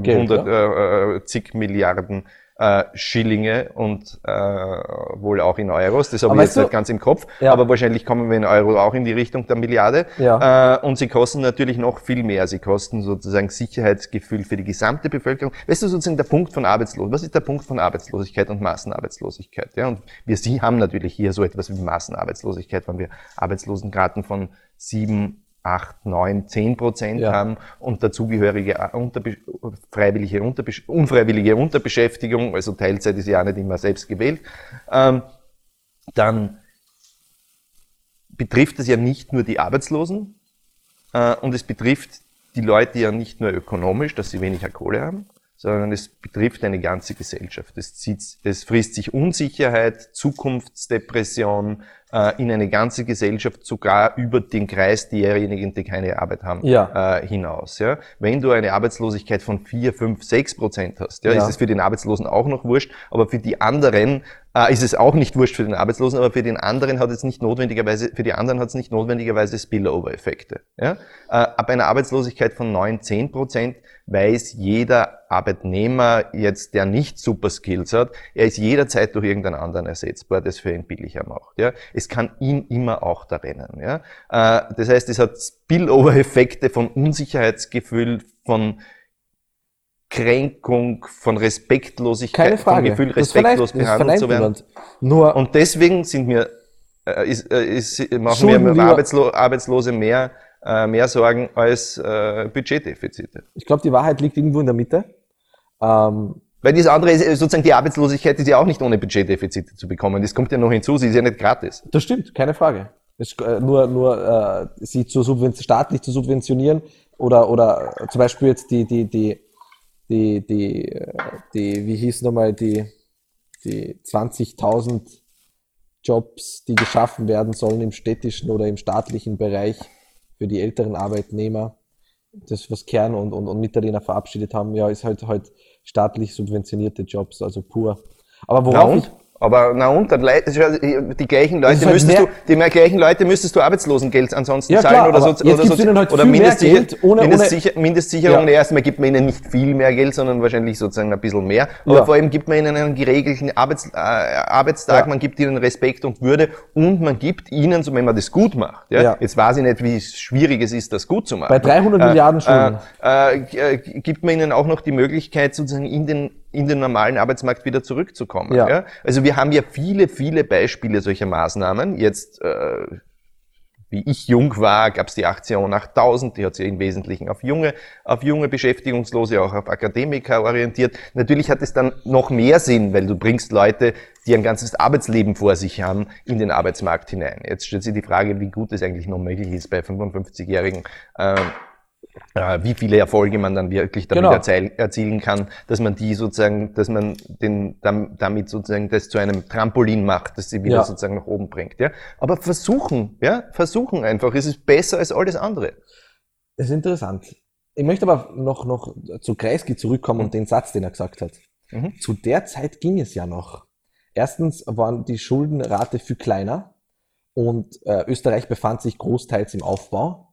Geld, 100, ja? äh, zig Milliarden äh, Schillinge und äh, wohl auch in Euros. Das habe ich jetzt du? nicht ganz im Kopf, ja. aber wahrscheinlich kommen wir in Euro auch in die Richtung der Milliarde. Ja. Äh, und sie kosten natürlich noch viel mehr. Sie kosten sozusagen Sicherheitsgefühl für die gesamte Bevölkerung. Weißt du sozusagen der Punkt von Arbeitslosigkeit? Was ist der Punkt von Arbeitslosigkeit und Massenarbeitslosigkeit? Ja, und wir Sie haben natürlich hier so etwas wie Massenarbeitslosigkeit, wenn wir Arbeitslosengraten von sieben 8, 9, 10 Prozent ja. haben und dazugehörige äh, Unterbe freiwillige Unterbe unfreiwillige Unterbeschäftigung, also Teilzeit ist ja auch nicht immer selbst gewählt, ähm, dann betrifft es ja nicht nur die Arbeitslosen äh, und es betrifft die Leute ja nicht nur ökonomisch, dass sie weniger Kohle haben, sondern es betrifft eine ganze Gesellschaft. Es, zieht, es frisst sich Unsicherheit, Zukunftsdepression äh, in eine ganze Gesellschaft, sogar über den Kreis derjenigen, die keine Arbeit haben, ja. äh, hinaus. Ja? Wenn du eine Arbeitslosigkeit von 4, 5, 6 Prozent hast, ja, ja. ist es für den Arbeitslosen auch noch wurscht, aber für die anderen äh, ist es auch nicht wurscht für den Arbeitslosen, aber für den anderen hat es nicht notwendigerweise, für die anderen hat es nicht notwendigerweise Spillover-Effekte. Ja? Äh, ab einer Arbeitslosigkeit von 9, 10 Prozent weiß jeder Arbeitnehmer jetzt, der nicht super Skills hat, er ist jederzeit durch irgendeinen anderen ersetzbar, das für ihn billiger macht. Ja? Es kann ihn immer auch da rennen. Ja? Äh, das heißt, es hat Spillover-Effekte von Unsicherheitsgefühl, von Kränkung, von Respektlosigkeit, Keine Frage. vom Gefühl, respektlos behandelt zu werden. Nur Und deswegen sind mir, äh, ist, äh, ist, machen wir Arbeitslo Arbeitslose mehr äh, mehr Sorgen als äh, Budgetdefizite. Ich glaube, die Wahrheit liegt irgendwo in der Mitte. Ähm, Weil das andere ist, sozusagen die Arbeitslosigkeit ist ja auch nicht ohne Budgetdefizite zu bekommen. Das kommt ja noch hinzu, sie ist ja nicht gratis. Das stimmt, keine Frage. Es, äh, nur nur äh, sie zu staatlich zu subventionieren oder, oder zum Beispiel jetzt die, die, die, die, die, die wie hieß nochmal, die, die 20.000 Jobs, die geschaffen werden sollen im städtischen oder im staatlichen Bereich für die älteren Arbeitnehmer. Das, was Kern und, und, und Mitterlehner verabschiedet haben, ja, ist halt halt staatlich subventionierte Jobs, also pur. Aber worauf ich, aber na und, dann die gleichen Leute halt müsstest du, die mehr gleichen Leute müsstest du Arbeitslosengeld ansonsten ja, zahlen klar, oder so, oder, so, halt oder Mindestsicher ohne, Mindestsicher Mindestsicherung. Ja. Erstmal gibt man ihnen nicht viel mehr Geld, sondern wahrscheinlich sozusagen ein bisschen mehr. Aber ja. vor allem gibt man ihnen einen geregelten Arbeits, äh, Arbeitstag, ja. man gibt ihnen Respekt und Würde und man gibt ihnen, so wenn man das gut macht. Ja? Jetzt weiß ich nicht, wie schwierig es ist, das gut zu machen. Bei 300 äh, Milliarden Schulden. Äh, äh, gibt man ihnen auch noch die Möglichkeit, sozusagen in den in den normalen Arbeitsmarkt wieder zurückzukommen. Ja. ja. Also wir haben ja viele, viele Beispiele solcher Maßnahmen. Jetzt, äh, wie ich jung war, gab es die Aktion 8000, die hat sich im Wesentlichen auf junge, auf junge Beschäftigungslose, auch auf Akademiker orientiert. Natürlich hat es dann noch mehr Sinn, weil du bringst Leute, die ein ganzes Arbeitsleben vor sich haben, in den Arbeitsmarkt hinein. Jetzt stellt sich die Frage, wie gut es eigentlich noch möglich ist bei 55-Jährigen. Äh, wie viele Erfolge man dann wirklich damit genau. erzielen kann, dass man die sozusagen, dass man den, damit sozusagen das zu einem Trampolin macht, dass sie wieder ja. sozusagen nach oben bringt. Ja? Aber versuchen, ja, versuchen einfach. Es ist besser als alles andere. Das ist interessant. Ich möchte aber noch, noch zu Kreisky zurückkommen mhm. und den Satz, den er gesagt hat. Mhm. Zu der Zeit ging es ja noch. Erstens waren die Schuldenrate viel kleiner und äh, Österreich befand sich großteils im Aufbau.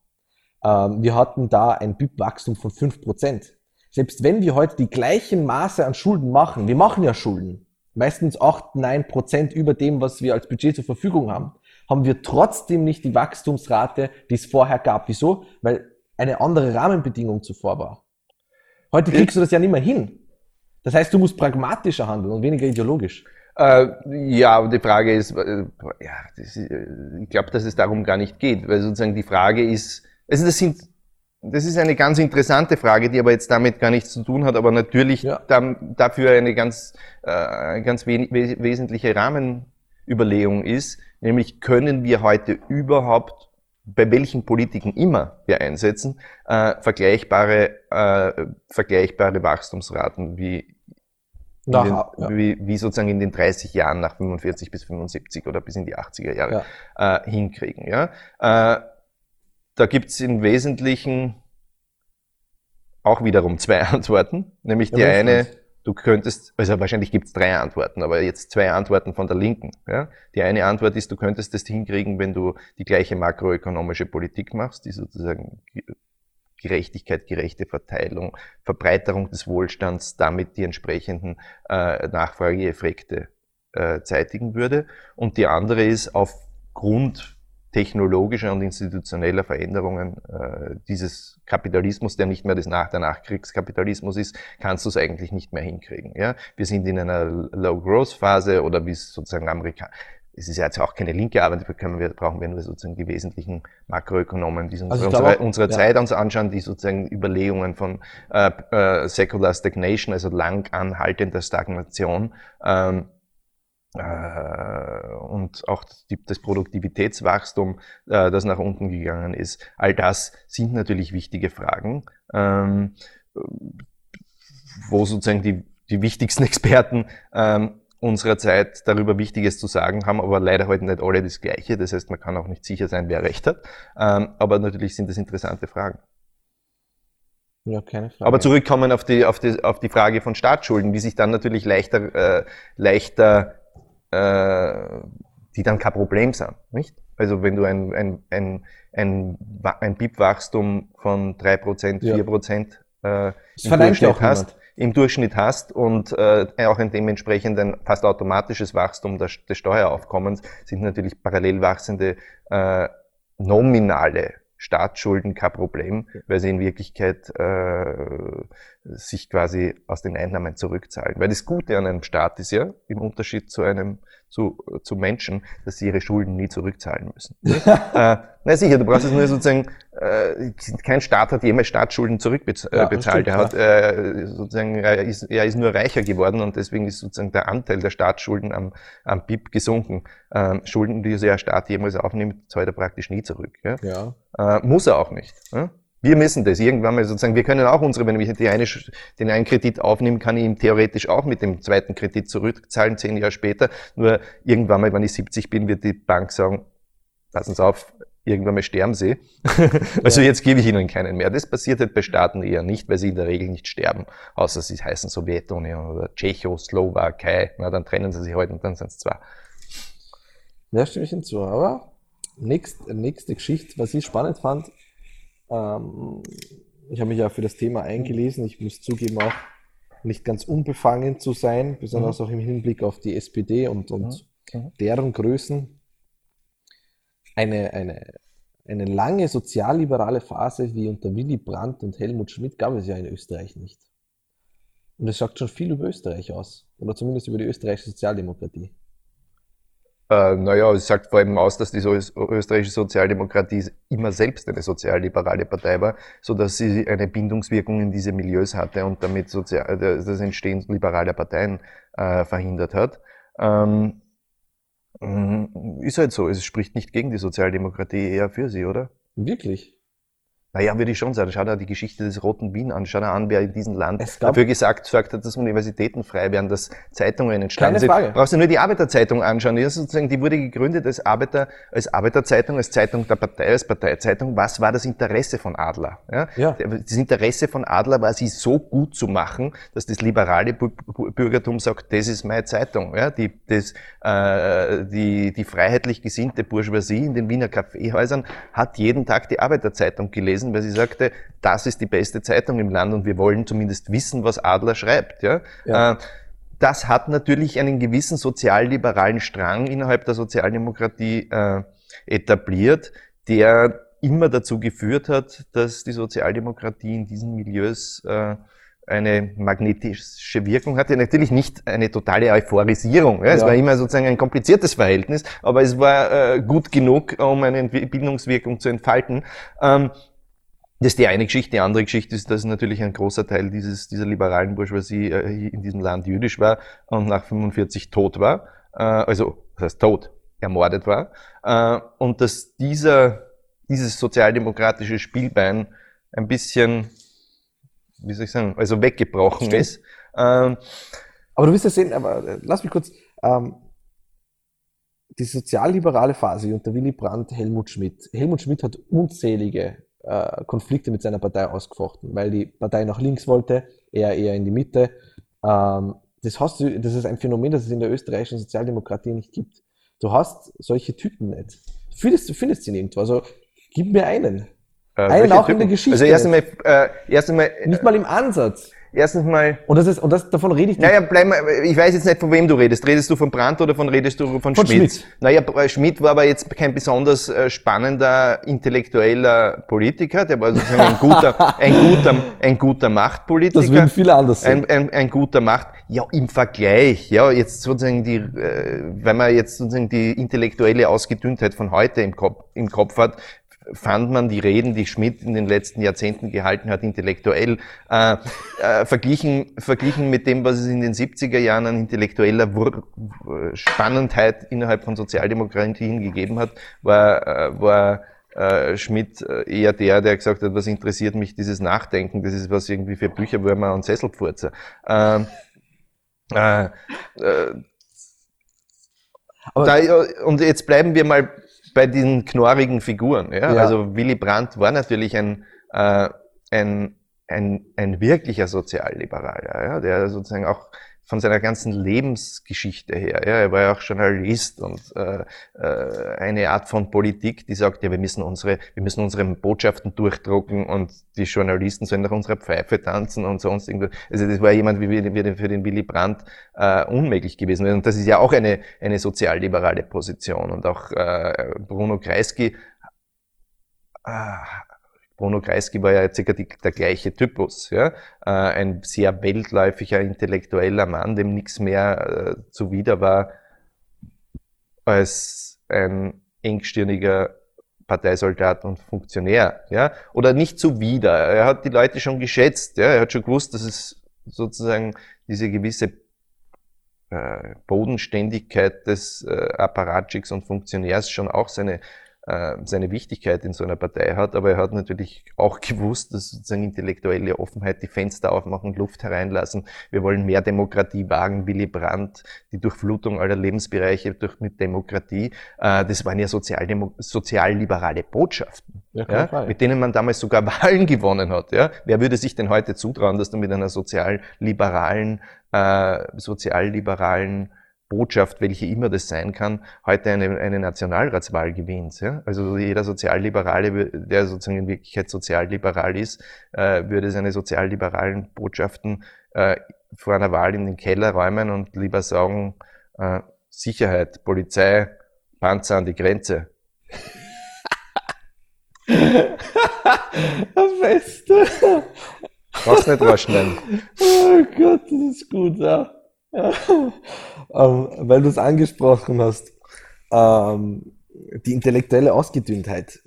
Ähm, wir hatten da ein BIP-Wachstum von 5%. Selbst wenn wir heute die gleichen Maße an Schulden machen, wir machen ja Schulden, meistens 8, 9% über dem, was wir als Budget zur Verfügung haben, haben wir trotzdem nicht die Wachstumsrate, die es vorher gab. Wieso? Weil eine andere Rahmenbedingung zuvor war. Heute kriegst du das ja nicht mehr hin. Das heißt, du musst pragmatischer handeln und weniger ideologisch. Äh, ja, aber die Frage ist, äh, ja, äh, ich glaube, dass es darum gar nicht geht, weil sozusagen die Frage ist, also das sind, das ist eine ganz interessante Frage, die aber jetzt damit gar nichts zu tun hat, aber natürlich ja. dann, dafür eine ganz, äh, ganz we wesentliche Rahmenüberlegung ist, nämlich können wir heute überhaupt bei welchen Politiken immer wir einsetzen, äh, vergleichbare, äh, vergleichbare Wachstumsraten wie nach, den, ja. wie, wie sozusagen in den 30 Jahren nach 45 bis 75 oder bis in die 80er Jahre ja. äh, hinkriegen. Ja? Da gibt's im Wesentlichen auch wiederum <laughs> zwei Antworten. Nämlich die ja, eine, du könntest, also wahrscheinlich gibt's drei Antworten, aber jetzt zwei Antworten von der Linken. Ja? Die eine Antwort ist, du könntest das hinkriegen, wenn du die gleiche makroökonomische Politik machst, die sozusagen Gerechtigkeit, gerechte Verteilung, Verbreiterung des Wohlstands, damit die entsprechenden äh, Nachfrageeffekte äh, zeitigen würde. Und die andere ist aufgrund technologischer und institutioneller Veränderungen äh, dieses Kapitalismus, der nicht mehr das nach der Nachkriegskapitalismus ist, kannst du es eigentlich nicht mehr hinkriegen. Ja? Wir sind in einer Low-Growth-Phase oder wie es sozusagen Amerika es ist ja jetzt auch keine linke Arbeit, wir, brauchen wir nur sozusagen die wesentlichen Makroökonomen, die uns also unsere, glaube, unserer ja. Zeit uns anschauen, die sozusagen Überlegungen von äh, äh, Secular Stagnation, also lang anhaltender Stagnation, ähm, äh, und auch das Produktivitätswachstum, äh, das nach unten gegangen ist. All das sind natürlich wichtige Fragen, ähm, wo sozusagen die, die wichtigsten <laughs> Experten ähm, unserer Zeit darüber Wichtiges zu sagen haben, aber leider heute nicht alle das Gleiche. Das heißt, man kann auch nicht sicher sein, wer recht hat. Ähm, aber natürlich sind das interessante Fragen. Ja, keine Frage. Aber zurückkommen auf die, auf die, auf die Frage von Staatsschulden, wie sich dann natürlich leichter, äh, leichter äh, die dann kein Problem sind, nicht? Also wenn du ein, ein, ein, ein, ein BIP-Wachstum von drei Prozent, vier Prozent äh, im Durchschnitt hast, im Durchschnitt hast und äh, auch ein dementsprechend ein fast automatisches Wachstum des, des Steueraufkommens, sind natürlich parallel wachsende äh, nominale Staatsschulden kein Problem, weil sie in Wirklichkeit äh, sich quasi aus den Einnahmen zurückzahlen. Weil das Gute an einem Staat ist ja, im Unterschied zu einem, zu, zu Menschen, dass sie ihre Schulden nie zurückzahlen müssen. <laughs> äh, na sicher, du brauchst es nur sozusagen, äh, kein Staat hat jemals Staatsschulden zurückbezahlt. Ja, stimmt, er hat äh, sozusagen, er ist, er ist nur reicher geworden und deswegen ist sozusagen der Anteil der Staatsschulden am, am BIP gesunken. Ähm, Schulden, die der Staat jemals aufnimmt, zahlt er praktisch nie zurück. Ja? Ja. Äh, muss er auch nicht. Ja? Wir müssen das irgendwann mal sozusagen, wir können auch unsere, wenn ich die eine, den einen Kredit aufnehme, kann ich ihm theoretisch auch mit dem zweiten Kredit zurückzahlen, zehn Jahre später. Nur irgendwann mal, wenn ich 70 bin, wird die Bank sagen, passen Sie auf, irgendwann mal sterben sie. <laughs> also jetzt gebe ich ihnen keinen mehr. Das passiert halt bei Staaten eher nicht, weil sie in der Regel nicht sterben, außer sie heißen Sowjetunion oder Tschechoslowakei. Na, dann trennen sie sich heute halt und dann sind es zwei. Ja, stimme ich hinzu. Aber nächst, nächste Geschichte, was ich spannend fand, ähm, ich habe mich ja für das Thema eingelesen. Ich muss zugeben, auch nicht ganz unbefangen zu sein, besonders mhm. auch im Hinblick auf die SPD und, und mhm. mhm. deren Größen eine, eine, eine lange sozialliberale Phase wie unter Willy Brandt und Helmut Schmidt gab es ja in Österreich nicht. Und es sagt schon viel über Österreich aus, oder zumindest über die österreichische Sozialdemokratie. Äh, naja, es sagt vor allem aus, dass die österreichische Sozialdemokratie immer selbst eine sozialliberale Partei war, so dass sie eine Bindungswirkung in diese Milieus hatte und damit sozial, das Entstehen liberaler Parteien äh, verhindert hat. Ähm, Mhm. Ist halt so, es spricht nicht gegen die Sozialdemokratie, eher für sie, oder? Wirklich? Naja, würde ich schon sagen. Schau dir die Geschichte des Roten Wien an. Schau dir an, wer in diesem Land dafür gesagt, gesagt hat, dass Universitäten frei werden, dass Zeitungen entstanden sind. Frage. Brauchst du nur die Arbeiterzeitung anschauen. Die, sozusagen, die wurde gegründet als Arbeiter, als Arbeiterzeitung, als Zeitung der Partei, als Parteizeitung. Was war das Interesse von Adler? Ja? ja. Das Interesse von Adler war, sie so gut zu machen, dass das liberale Bürgertum sagt, das ist meine Zeitung. Ja? Die, das, äh, die, die freiheitlich gesinnte Bourgeoisie in den Wiener Kaffeehäusern hat jeden Tag die Arbeiterzeitung gelesen gelesen, weil sie sagte, das ist die beste Zeitung im Land und wir wollen zumindest wissen, was Adler schreibt. Ja? ja. Äh, das hat natürlich einen gewissen sozialliberalen Strang innerhalb der Sozialdemokratie äh, etabliert, der immer dazu geführt hat, dass die Sozialdemokratie in diesen Milieus äh, eine magnetische Wirkung hatte. Natürlich nicht eine totale Euphorisierung. Ja. Es ja. war immer sozusagen ein kompliziertes Verhältnis, aber es war äh, gut genug, um eine Bildungswirkung zu entfalten. Ähm, das ist die eine Geschichte. Die andere Geschichte ist, dass natürlich ein großer Teil dieses, dieser liberalen Bourgeoisie äh, in diesem Land jüdisch war und nach 45 tot war. Äh, also, das heißt tot, ermordet war. Äh, und dass dieser, dieses sozialdemokratische Spielbein ein bisschen, wie soll ich sagen, also weggebrochen Stimmt. ist. Ähm, aber du wirst ja sehen, aber äh, lass mich kurz, ähm, die sozialliberale Phase unter Willy Brandt, Helmut Schmidt. Helmut Schmidt hat unzählige äh, Konflikte mit seiner Partei ausgefochten, weil die Partei nach links wollte, er eher in die Mitte. Ähm, das, hast du, das ist ein Phänomen, das es in der österreichischen Sozialdemokratie nicht gibt. Du hast solche Typen nicht. Du findest, du findest sie nirgendwo. Also gib mir einen. Äh, einen auch Typen? in der Geschichte. Also erst einmal, äh, erst einmal, nicht mal im Ansatz erstens mal. Und das ist, und das, davon rede ich nicht. Naja, bleib mal, ich weiß jetzt nicht, von wem du redest. Redest du von Brandt oder von redest du von, von Schmidt? Schmidt? Naja, Schmidt war aber jetzt kein besonders äh, spannender intellektueller Politiker. Der war sozusagen ein guter, <laughs> ein guter, ein guter Machtpolitiker. Das würden viele anders sehen. Ein, ein, ein guter Macht. Ja, im Vergleich. Ja, jetzt sozusagen die, äh, wenn man jetzt sozusagen die intellektuelle Ausgedünntheit von heute im Kopf, im Kopf hat, fand man die Reden, die Schmidt in den letzten Jahrzehnten gehalten hat, intellektuell, äh, äh, verglichen, verglichen mit dem, was es in den 70er Jahren an intellektueller Wur Spannendheit innerhalb von Sozialdemokratien gegeben hat, war, äh, war äh, Schmidt äh, eher der, der gesagt hat, was interessiert mich dieses Nachdenken, das ist was irgendwie für Bücherwürmer und Sesselpfurzer. Ähm, äh, äh, da, und jetzt bleiben wir mal bei diesen knorrigen Figuren. Ja? ja. Also Willy Brandt war natürlich ein, äh, ein, ein, ein wirklicher Sozialliberaler, ja? der sozusagen auch von seiner ganzen Lebensgeschichte her. Ja, er war ja auch Journalist und äh, äh, eine Art von Politik, die sagt, ja, wir müssen unsere, wir müssen unsere Botschaften durchdrucken und die Journalisten sollen nach unserer Pfeife tanzen und sonst irgendwas. Also das war jemand wie, wie für den Willy Brandt äh, unmöglich gewesen. Und das ist ja auch eine, eine sozialliberale Position. Und auch äh, Bruno Kreisky äh, Bruno Kreisky war ja circa die, der gleiche Typus, ja? Äh, ein sehr weltläufiger, intellektueller Mann, dem nichts mehr äh, zuwider war, als ein engstirniger Parteisoldat und Funktionär, ja, oder nicht zuwider. Er hat die Leute schon geschätzt, ja, er hat schon gewusst, dass es sozusagen diese gewisse äh, Bodenständigkeit des äh, Apparatschicks und Funktionärs schon auch seine äh, seine Wichtigkeit in so einer Partei hat, aber er hat natürlich auch gewusst, dass sozusagen intellektuelle Offenheit die Fenster aufmachen, Luft hereinlassen. Wir wollen mehr Demokratie wagen, Willy Brandt, die Durchflutung aller Lebensbereiche durch mit Demokratie. Äh, das waren ja sozialliberale Botschaften, ja, ja, mit denen man damals sogar <laughs> Wahlen gewonnen hat. Ja? Wer würde sich denn heute zutrauen, dass du mit einer sozialliberalen, äh, sozialliberalen Botschaft, welche immer das sein kann, heute eine, eine Nationalratswahl gewinnt. Ja? Also jeder Sozialliberale, der sozusagen in Wirklichkeit sozialliberal ist, äh, würde seine sozialliberalen Botschaften äh, vor einer Wahl in den Keller räumen und lieber sagen, äh, Sicherheit, Polizei, Panzer an die Grenze. Das Beste. Brauchst nicht rausschneiden. Oh Gott, das ist gut, ja. <laughs> ähm, weil du es angesprochen hast, ähm, die intellektuelle Ausgedünntheit.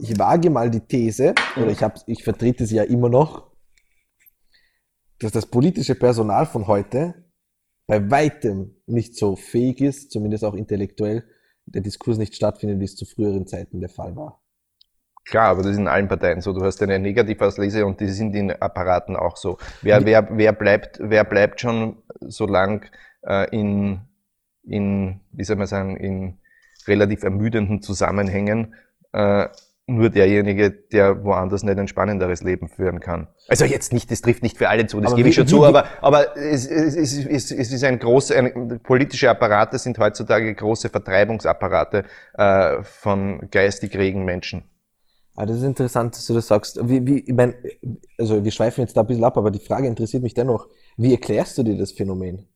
Ich wage mal die These, oder ich, hab, ich vertrete sie ja immer noch, dass das politische Personal von heute bei weitem nicht so fähig ist, zumindest auch intellektuell, der Diskurs nicht stattfindet, wie es zu früheren Zeiten der Fall war. Klar, aber das ist in allen Parteien so. Du hast eine Negativauslese und die sind in Apparaten auch so. Wer, wer, wer, bleibt, wer bleibt schon so lang äh, in, in, wie soll man sagen, in relativ ermüdenden Zusammenhängen? Äh, nur derjenige, der woanders nicht ein spannenderes Leben führen kann. Also jetzt nicht, das trifft nicht für alle zu, das aber gebe ich schon zu, aber, aber es, es, es, es ist ein großer, ein, politische Apparate sind heutzutage große Vertreibungsapparate äh, von geistig regen Menschen. Ah, das ist interessant, dass du das sagst. Wie, wie, ich mein, also wir schweifen jetzt da ein bisschen ab, aber die Frage interessiert mich dennoch. Wie erklärst du dir das Phänomen?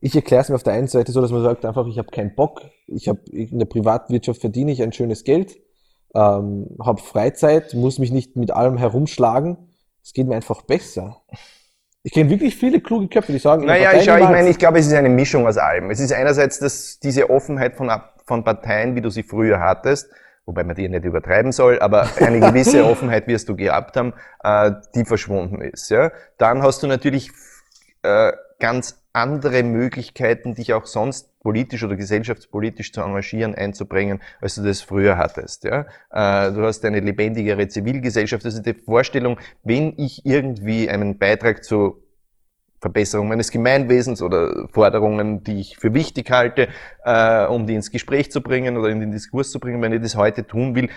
Ich erkläre es mir auf der einen Seite so, dass man sagt einfach, ich habe keinen Bock, ich habe in der Privatwirtschaft verdiene ich ein schönes Geld, ähm, habe Freizeit, muss mich nicht mit allem herumschlagen. Es geht mir einfach besser. Ich kenne wirklich viele kluge Köpfe, die sagen, naja, ich, ich meine, ich glaube, es ist eine Mischung aus allem. Es ist einerseits dass diese Offenheit von, von Parteien, wie du sie früher hattest, wobei man die nicht übertreiben soll, aber eine gewisse <laughs> Offenheit wirst du gehabt haben, äh, die verschwunden ist. Ja? Dann hast du natürlich äh, ganz andere Möglichkeiten, dich auch sonst politisch oder gesellschaftspolitisch zu engagieren, einzubringen, als du das früher hattest. Ja? Äh, du hast eine lebendigere Zivilgesellschaft. Also die Vorstellung, wenn ich irgendwie einen Beitrag zu Verbesserung meines Gemeinwesens oder Forderungen, die ich für wichtig halte, äh, um die ins Gespräch zu bringen oder in den Diskurs zu bringen. Wenn ich das heute tun will,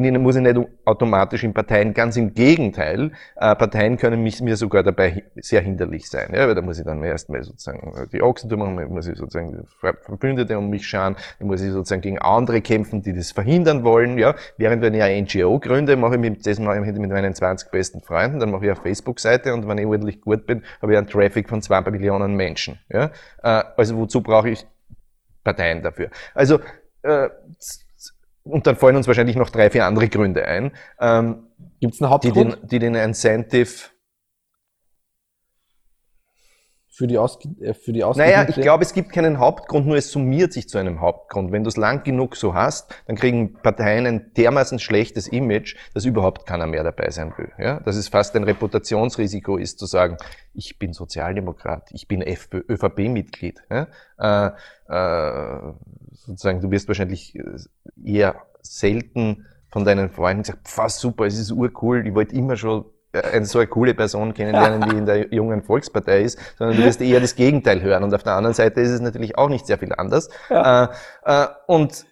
bin muss ich nicht automatisch in Parteien. Ganz im Gegenteil, äh, Parteien können mich, mir sogar dabei sehr hinderlich sein. Ja, weil da muss ich dann erstmal sozusagen die Ochsentour machen, muss ich sozusagen Verbündete um mich schauen, da muss ich sozusagen gegen andere kämpfen, die das verhindern wollen. Ja, während wenn ich eine NGO gründe, mache ich mit, mit meinen 20 besten Freunden, dann mache ich eine Facebook-Seite und wenn ich ordentlich gut bin, habe ich einen Traffic von zwei Millionen Menschen. Ja, äh, also wozu brauche ich Parteien dafür? Also äh, und dann fallen uns wahrscheinlich noch drei, vier andere Gründe ein. Ähm, Gibt es einen Hauptgrund? Die den, die den Incentive für die, Aus, äh, für die Naja, ich glaube, es gibt keinen Hauptgrund, nur es summiert sich zu einem Hauptgrund. Wenn du es lang genug so hast, dann kriegen Parteien ein dermaßen schlechtes Image, dass überhaupt keiner mehr dabei sein will. Ja? Dass es fast ein Reputationsrisiko ist, zu sagen, ich bin Sozialdemokrat, ich bin ÖVP-Mitglied. Ja? Äh, äh, sozusagen, du wirst wahrscheinlich eher selten von deinen Freunden sagen, pff, super, es ist urcool, ich wollte immer schon eine so eine coole Person kennenlernen, die in der jungen Volkspartei ist, sondern du wirst eher das Gegenteil hören. Und auf der anderen Seite ist es natürlich auch nicht sehr viel anders. Ja. Äh, äh, und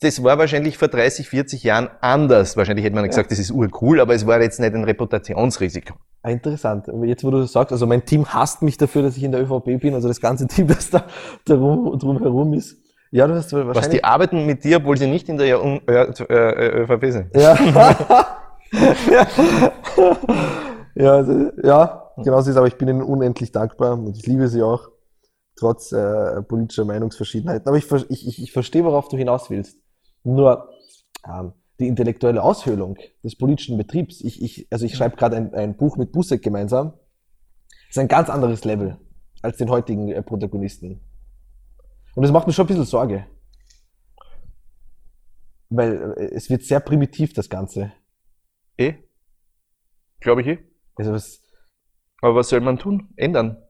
das war wahrscheinlich vor 30, 40 Jahren anders. Wahrscheinlich hätte man gesagt, ja. das ist urcool, aber es war jetzt nicht ein Reputationsrisiko. Ah, interessant. Jetzt, wo du das sagst, also mein Team hasst mich dafür, dass ich in der ÖVP bin, also das ganze <laughs> Team, das da drum, drum herum ist. Ja, du hast wahrscheinlich... Was, die arbeiten mit dir, obwohl sie nicht in der ÖVP sind? Ja. <laughs> <laughs> <laughs> ja, also, ja, genau so ist aber ich bin ihnen unendlich dankbar und ich liebe sie auch, trotz äh, politischer Meinungsverschiedenheiten. Aber ich, ich, ich, verstehe, worauf du hinaus willst. Nur ähm, die intellektuelle Aushöhlung des politischen Betriebs, ich, ich, also ich schreibe gerade ein, ein Buch mit Busek gemeinsam, ist ein ganz anderes Level als den heutigen äh, Protagonisten. Und das macht mir schon ein bisschen Sorge. Weil äh, es wird sehr primitiv, das Ganze. Eh? Glaube ich eh. Also was, Aber was soll man tun? Ändern.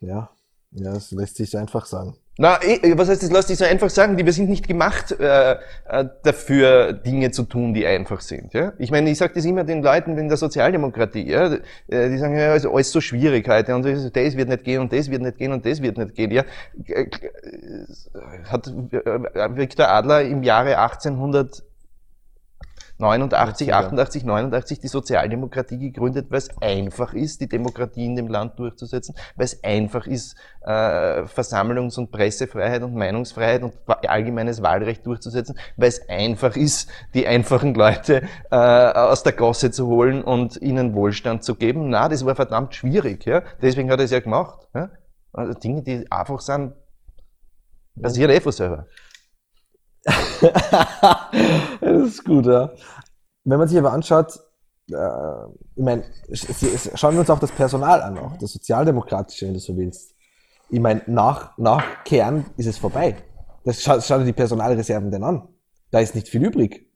ja, ja, das lässt sich so einfach sagen. Na, eh, was heißt das? Lass dich so einfach sagen, die, wir sind nicht gemacht äh, äh, dafür, Dinge zu tun, die einfach sind. Ja? Ich meine, ich sage das immer den Leuten in der Sozialdemokratie, ja? Äh, die sagen, ja, also alles so schwierig heute und das, das wird nicht gehen und das wird nicht gehen und das wird nicht gehen. Ja? Äh, Hat Viktor Adler im Jahre 1800 89, 88, 89 die Sozialdemokratie gegründet, weil es einfach ist, die Demokratie in dem Land durchzusetzen, weil es einfach ist, äh, Versammlungs- und Pressefreiheit und Meinungsfreiheit und allgemeines Wahlrecht durchzusetzen, weil es einfach ist, die einfachen Leute äh, aus der Gosse zu holen und ihnen Wohlstand zu geben. Na, das war verdammt schwierig. Ja? Deswegen hat er es ja gemacht. Ja? Also Dinge, die einfach sind, passiert eh von selber. <laughs> das ist gut, ja. Wenn man sich aber anschaut, äh, ich meine, schauen wir uns auch das Personal an, auch das Sozialdemokratische, wenn du so willst. Ich meine, nach, nach Kern ist es vorbei. Das schau, schau dir die Personalreserven denn an. Da ist nicht viel übrig.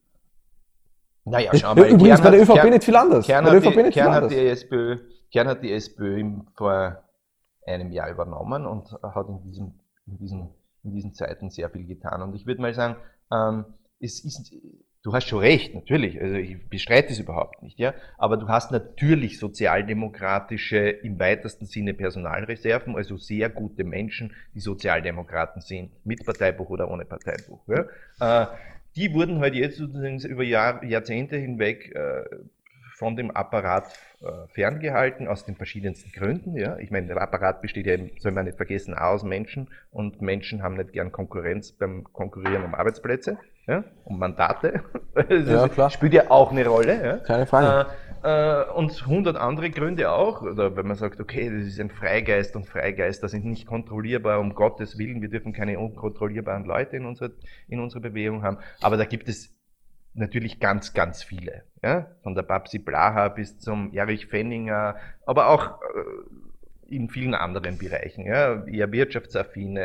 Naja, schau mal. Übrigens Kern bei der hat- ÖVP Kern- nicht viel anders. Kern hat, die, Kern, hat anders. die SPÖ, Kern hat die SPÖ vor einem Jahr übernommen und hat in diesen, in diesen, in diesen Zeiten sehr viel getan. Und ich würde mal sagen, ähm, es ist, du hast schon recht, natürlich, also ich bestreite es überhaupt nicht, ja, aber du hast natürlich sozialdemokratische, im weitesten Sinne Personalreserven, also sehr gute Menschen, die Sozialdemokraten sind, mit Parteibuch oder ohne Parteibuch. Ja. Äh, die wurden halt jetzt sozusagen über Jahr, Jahrzehnte hinweg äh, von dem Apparat äh, ferngehalten, aus den verschiedensten Gründen. Ja. Ich meine, der Apparat besteht ja, eben, soll man nicht vergessen, auch aus Menschen und Menschen haben nicht gern Konkurrenz beim Konkurrieren um Arbeitsplätze, ja, um Mandate. <laughs> Das Ja, klar. Spielt ja auch eine Rolle. Ja. Keine Frage. Äh, äh, und hundert andere Gründe auch, oder wenn man sagt, okay, das ist ein Freigeist und Freigeister sind nicht kontrollierbar, um Gottes Willen, wir dürfen keine unkontrollierbaren Leute in unserer, in unserer Bewegung haben. Aber da gibt es natürlich ganz, ganz viele. Ja? Von der Babsi Blaha bis zum Erich Fenninger, aber auch äh, in vielen anderen Bereichen. Ja? Eher wirtschaftsaffine,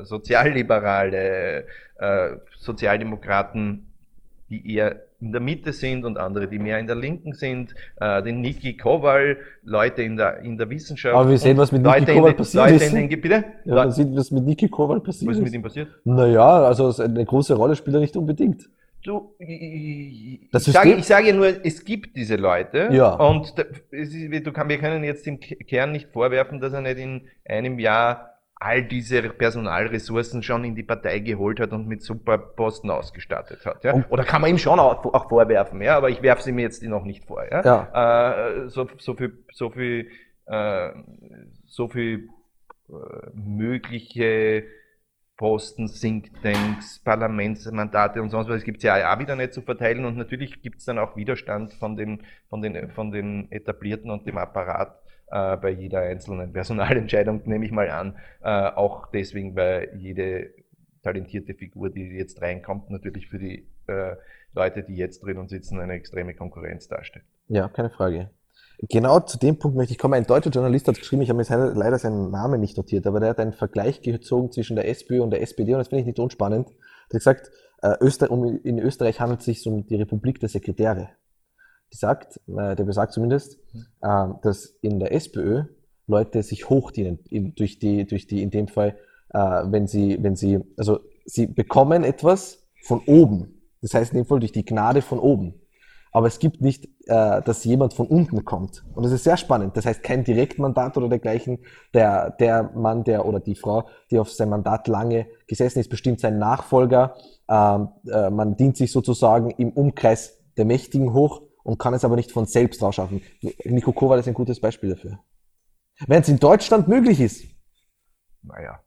äh, Sozialliberale, äh, Sozialdemokraten, die eher in der Mitte sind und andere, die mehr in der Linken sind, äh, den Niki Kowal, Leute in der, in der Wissenschaft. Aber wir sehen, was mit Niki Kowal den- passiert Leute ist. in den, bitte? Ja, man sieht, was mit Niki Kowal passiert was ist mit ihm passiert? Naja, also eine große Rolle spielt er nicht unbedingt. Du, ich, Das ich, sage, System- ich sage nur, es gibt diese Leute. Ja. Und du kann, wir können jetzt dem Ke- Kern nicht vorwerfen, dass er nicht in einem Jahr all diese Personalressourcen schon in die Partei geholt hat und mit super Posten ausgestattet hat. Ja? Oder kann man ihm schon auch, auch vorwerfen, ja? aber ich werfe sie mir jetzt noch nicht vor. Ja? Äh, so, so viel, so viel, äh, so viel äh, mögliche Posten, Thinktanks, Parlamentsmandate und sonst was gibt es ja auch wieder nicht zu verteilen und natürlich gibt es dann auch Widerstand von den, von den, von den Etablierten und dem Apparat äh, bei jeder einzelnen Personalentscheidung, nehme ich mal an, äh, auch deswegen, weil jede talentierte Figur, die jetzt reinkommt, natürlich für die äh, Leute, die jetzt drinnen sitzen, eine extreme Konkurrenz darstellt. Ja, keine Frage. Genau zu dem Punkt möchte ich kommen. Ein deutscher Journalist hat geschrieben, ich habe mir leider seinen Namen nicht notiert, aber der hat einen Vergleich gezogen zwischen der SPÖ und der SPD und das finde ich nicht unspannend. Der hat gesagt, äh, in Österreich handelt es sich um die Republik der Sekretäre. Die sagt, äh, der besagt zumindest, äh, dass in der SPÖ Leute sich hochdienen, durch die, durch die, in dem Fall, wenn sie, wenn sie, also sie bekommen etwas von oben. Das heißt in dem Fall durch die Gnade von oben aber es gibt nicht, äh, dass jemand von unten kommt. Und das ist sehr spannend. Das heißt, kein Direktmandat oder dergleichen. Der, der Mann, der oder die Frau, die auf sein Mandat lange gesessen ist, bestimmt sein Nachfolger. Ähm, äh, man dient sich sozusagen im Umkreis der Mächtigen hoch und kann es aber nicht von selbst rausschaffen. Nico Kovac ist ein gutes Beispiel dafür. Wenn es in Deutschland möglich ist, Naja.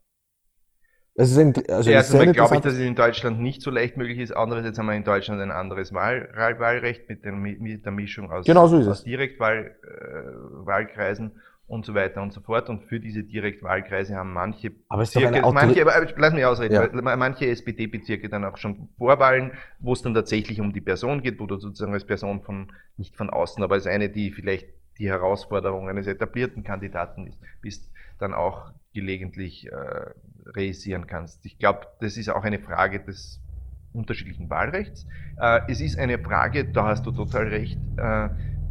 Es ist ein, also Erstens mal glaube ich, dass es in Deutschland nicht so leicht möglich ist. Andererseits haben wir in Deutschland ein anderes Wahl, Wahlrecht mit, den, mit der Mischung aus, Genau so aus. Direktwahlkreisen äh, und so weiter und so fort. Und für diese Direktwahlkreise haben manche Bezirke, manche, aber lass mich ausreden, Ja. manche SPD-Bezirke dann auch schon Vorwahlen, wo es dann tatsächlich um die Person geht, wo du sozusagen als Person von, nicht von außen, aber als eine, die vielleicht die Herausforderung eines etablierten Kandidaten ist, bist, dann auch gelegentlich äh, realisieren kannst. Ich glaube, das ist auch eine Frage des unterschiedlichen Wahlrechts. Äh, es ist eine Frage, da hast du total recht, äh,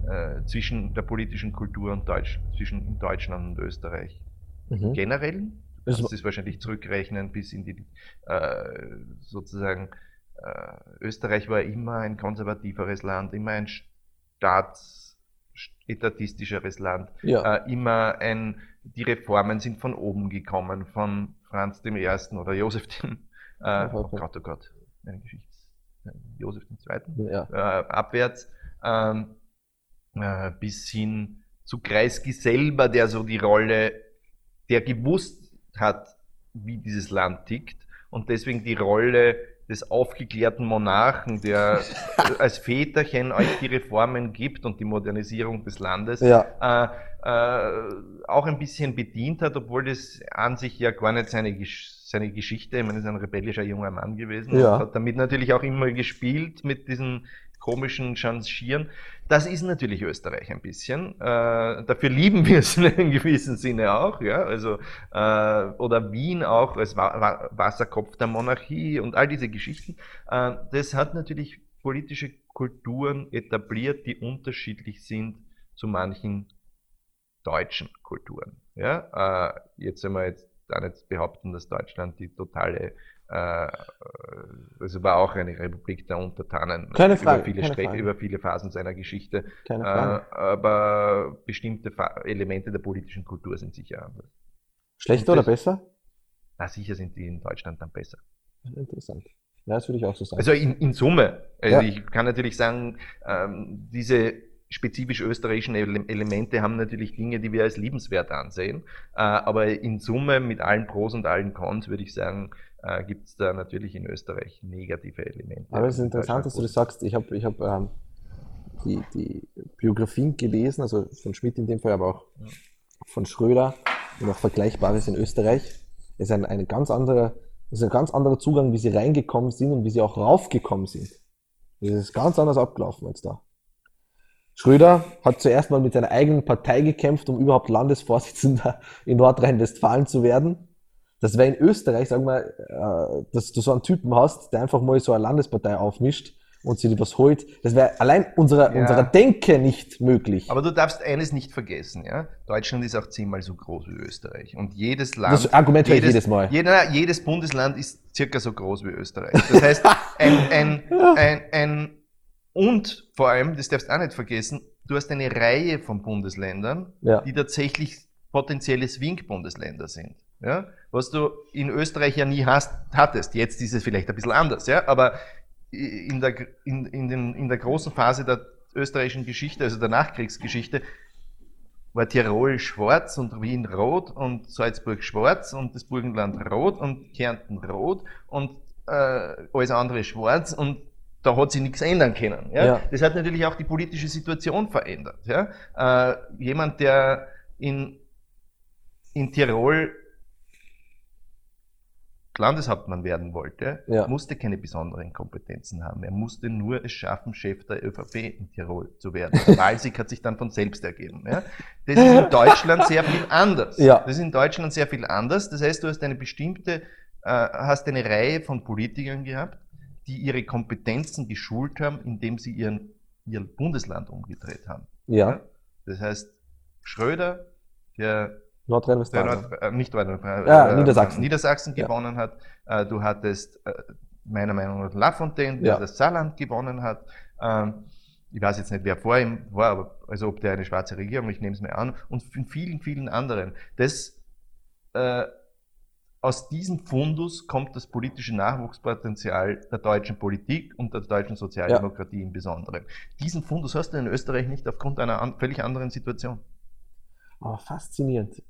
äh, zwischen der politischen Kultur und Deutsch, zwischen Deutschland und Österreich. Mhm. Generell, das ist wahrscheinlich zurückrechnen bis in die äh, sozusagen äh, Österreich war immer ein konservativeres Land, immer ein staatsetastischeres Land, ja. immer ein, die Reformen sind von oben gekommen, von Franz dem Ersten oder Josef dem, äh, oh Gott, oh Gott, eine Geschichte, Josef dem Zweiten, ja. äh, abwärts, ähm, äh, bis hin zu Kreisky selber, der so die Rolle, der gewusst hat, wie dieses Land tickt und deswegen die Rolle des aufgeklärten Monarchen, der <laughs> als Väterchen euch die Reformen gibt und die Modernisierung des Landes, ja. äh, äh, auch ein bisschen bedient hat, obwohl das an sich ja gar nicht seine, seine Geschichte, ich meine, er ist ein rebellischer junger Mann gewesen, ja. hat damit natürlich auch immer gespielt mit diesen komischen Changieren. Das ist natürlich Österreich ein bisschen. Äh, dafür lieben wir es <laughs> in einem gewissen Sinne auch, ja. Also äh, oder Wien auch als Wa Wasserkopf der Monarchie und all diese Geschichten. Äh, das hat natürlich politische Kulturen etabliert, die unterschiedlich sind zu manchen deutschen Kulturen. Ja, äh, jetzt einmal jetzt da nicht behaupten, dass Deutschland die totale also war auch eine Republik der Untertanen keine Frage, über, viele keine Frage. über viele Phasen seiner Geschichte. Keine Frage. Äh, aber bestimmte Elemente der politischen Kultur sind sicher anders. Schlechter oder besser? Na, sicher sind die in Deutschland dann besser. Interessant. Ja, das würde ich auch so sagen. Also in, in Summe. Also ja. ich kann natürlich sagen, ähm, diese spezifisch österreichischen Elemente haben natürlich Dinge, die wir als liebenswert ansehen. Äh, aber in Summe mit allen Pros und allen Cons würde ich sagen, äh, gibt es da natürlich in Österreich negative Elemente. Aber es ist interessant, dass du das sagst. Ich habe ich hab, ähm, die, die Biografien gelesen, also von Schmidt in dem Fall, aber auch ja. von Schröder und auch Vergleichbares in Österreich. Es ist ein, ein ganz anderer, ist ein ganz anderer Zugang, wie sie reingekommen sind und wie sie auch raufgekommen sind. Das ist ganz anders abgelaufen als da. Schröder hat zuerst mal mit seiner eigenen Partei gekämpft, um überhaupt Landesvorsitzender in Nordrhein-Westfalen zu werden. Das wäre in Österreich, sagen wir, äh, dass du so einen Typen hast, der einfach mal so eine Landespartei aufmischt und sich was holt. Das wäre allein unserer, ja. unserer Denke nicht möglich. Aber du darfst eines nicht vergessen, ja. Deutschland ist auch zehnmal so groß wie Österreich. Und jedes Land. Das Argument jedes, jedes Mal. Jeder, jedes Bundesland ist circa so groß wie Österreich. Das heißt, ein, ein, <laughs> ein, ein, und vor allem, das darfst du auch nicht vergessen, du hast eine Reihe von Bundesländern, ja. die tatsächlich potenzielle Swing-Bundesländer sind. Ja? Was du in Österreich ja nie hast, hattest. Jetzt ist es vielleicht ein bisschen anders, ja? aber in der, in, in, den, in der großen Phase der österreichischen Geschichte, also der Nachkriegsgeschichte, war Tirol schwarz und Wien rot und Salzburg schwarz und das Burgenland rot und Kärnten rot und äh, alles andere schwarz und da hat sich nichts ändern können. Ja? ja? Das hat natürlich auch die politische Situation verändert. Ja? Äh, jemand, der in, in Tirol Landeshauptmann werden wollte, ja. musste keine besonderen Kompetenzen haben. Er musste nur es schaffen, Chef der ÖVP in Tirol zu werden. <laughs> Der Wahlsieg hat sich dann von selbst ergeben. Ja? Das ist in <laughs> Deutschland sehr viel anders. Ja. Das ist in Deutschland sehr viel anders. Das heißt, du hast eine bestimmte, äh, hast eine Reihe von Politikern gehabt, die ihre Kompetenzen geschult haben, indem sie ihren, ihr Bundesland umgedreht haben. Ja. ja? Das heißt, Schröder, der Nordrhein-Westfalen. Nord, äh, nicht Nordrhein-Westfalen. Ja, äh, Niedersachsen. Niedersachsen gewonnen ja. hat. Äh, du hattest meiner Meinung nach Lafontaine, der ja. das Saarland gewonnen hat. Ähm, ich weiß jetzt nicht, wer vor ihm war, aber also ob der eine schwarze Regierung, ich nehme es mir an, und in vielen, vielen anderen. Das, äh, aus diesem Fundus kommt das politische Nachwuchspotenzial der deutschen Politik und der deutschen Sozialdemokratie ja. im Besonderen. Diesen Fundus hast du in Österreich nicht aufgrund einer an, völlig anderen Situation. Aber faszinierend.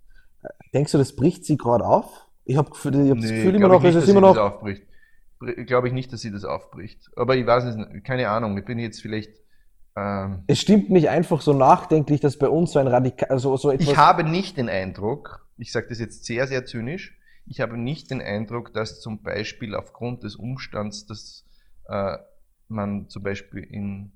Denkst du, das bricht sie gerade auf? Ich habe hab nee, das Gefühl immer noch, nicht, es ist immer noch. Aufbricht. Glaube ich nicht, dass sie das aufbricht. Aber ich weiß nicht, keine Ahnung. Ich bin jetzt vielleicht. Ähm, es stimmt mich einfach so nachdenklich, dass bei uns so ein radikal, also so etwas. Ich habe nicht den Eindruck, ich sage das jetzt sehr, sehr zynisch, ich habe nicht den Eindruck, dass zum Beispiel aufgrund des Umstands, dass äh, man zum Beispiel in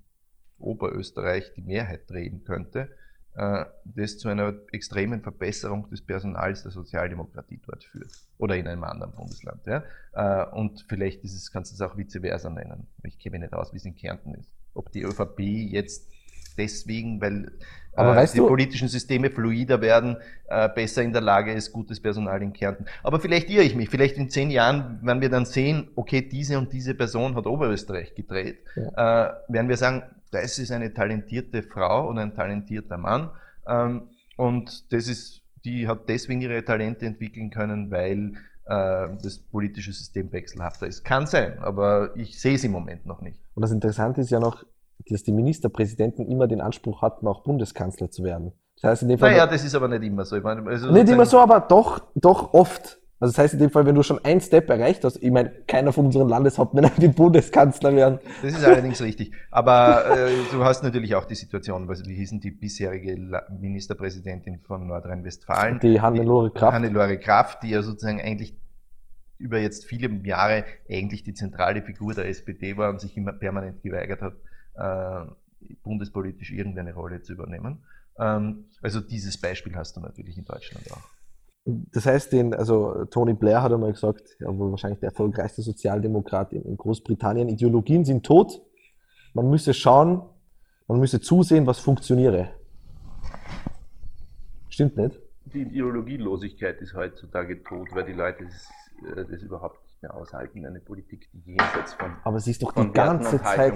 Oberösterreich die Mehrheit drehen könnte, das zu einer extremen Verbesserung des Personals der Sozialdemokratie dort führt. Oder in einem anderen Bundesland. Ja? Äh, und vielleicht ist es, kannst du es auch vice versa nennen. Ich kenne nicht aus, wie es in Kärnten ist. Ob die ÖVP jetzt deswegen, weil äh, die du? politischen Systeme fluider werden, äh, besser in der Lage ist, gutes Personal in Kärnten. Aber vielleicht irre ich mich. Vielleicht in zehn Jahren, wenn wir dann sehen, okay, diese und diese Person hat Oberösterreich gedreht, ja. äh, werden wir sagen, das ist eine talentierte Frau oder ein talentierter Mann. Ähm, und das ist, die hat deswegen ihre Talente entwickeln können, weil äh, das politische System wechselhafter ist. Kann sein, aber ich sehe es im Moment noch nicht. Und das Interessante ist ja noch, dass die Ministerpräsidenten immer den Anspruch hatten, auch Bundeskanzler zu werden. Das heißt in dem Fall. Naja, das ist aber nicht immer so. Ich meine, also nicht immer so, aber doch, doch oft. Also das heißt in dem Fall, wenn du schon ein Step erreicht hast, ich meine, keiner von unseren Landeshauptmännern wird Bundeskanzler werden. Das ist allerdings richtig. Aber äh, du hast natürlich auch die Situation, also wie hießen die bisherige Ministerpräsidentin von Nordrhein-Westfalen? Die Hannelore Kraft. Hannelore Kraft, die ja sozusagen eigentlich über jetzt viele Jahre eigentlich die zentrale Figur der SPD war und sich immer permanent geweigert hat, äh, bundespolitisch irgendeine Rolle zu übernehmen. Ähm, also dieses Beispiel hast du natürlich in Deutschland auch. Das heißt, den, also Tony Blair hat einmal gesagt, ja, wohl wahrscheinlich der erfolgreichste Sozialdemokrat in, in Großbritannien, Ideologien sind tot. Man müsse schauen, man müsse zusehen, was funktioniere. Stimmt nicht? Die Ideologielosigkeit ist heutzutage tot, weil die Leute das, äh, das überhaupt nicht mehr aushalten, eine Politik, die jenseits von Aber sie ist doch die ganze Zeit,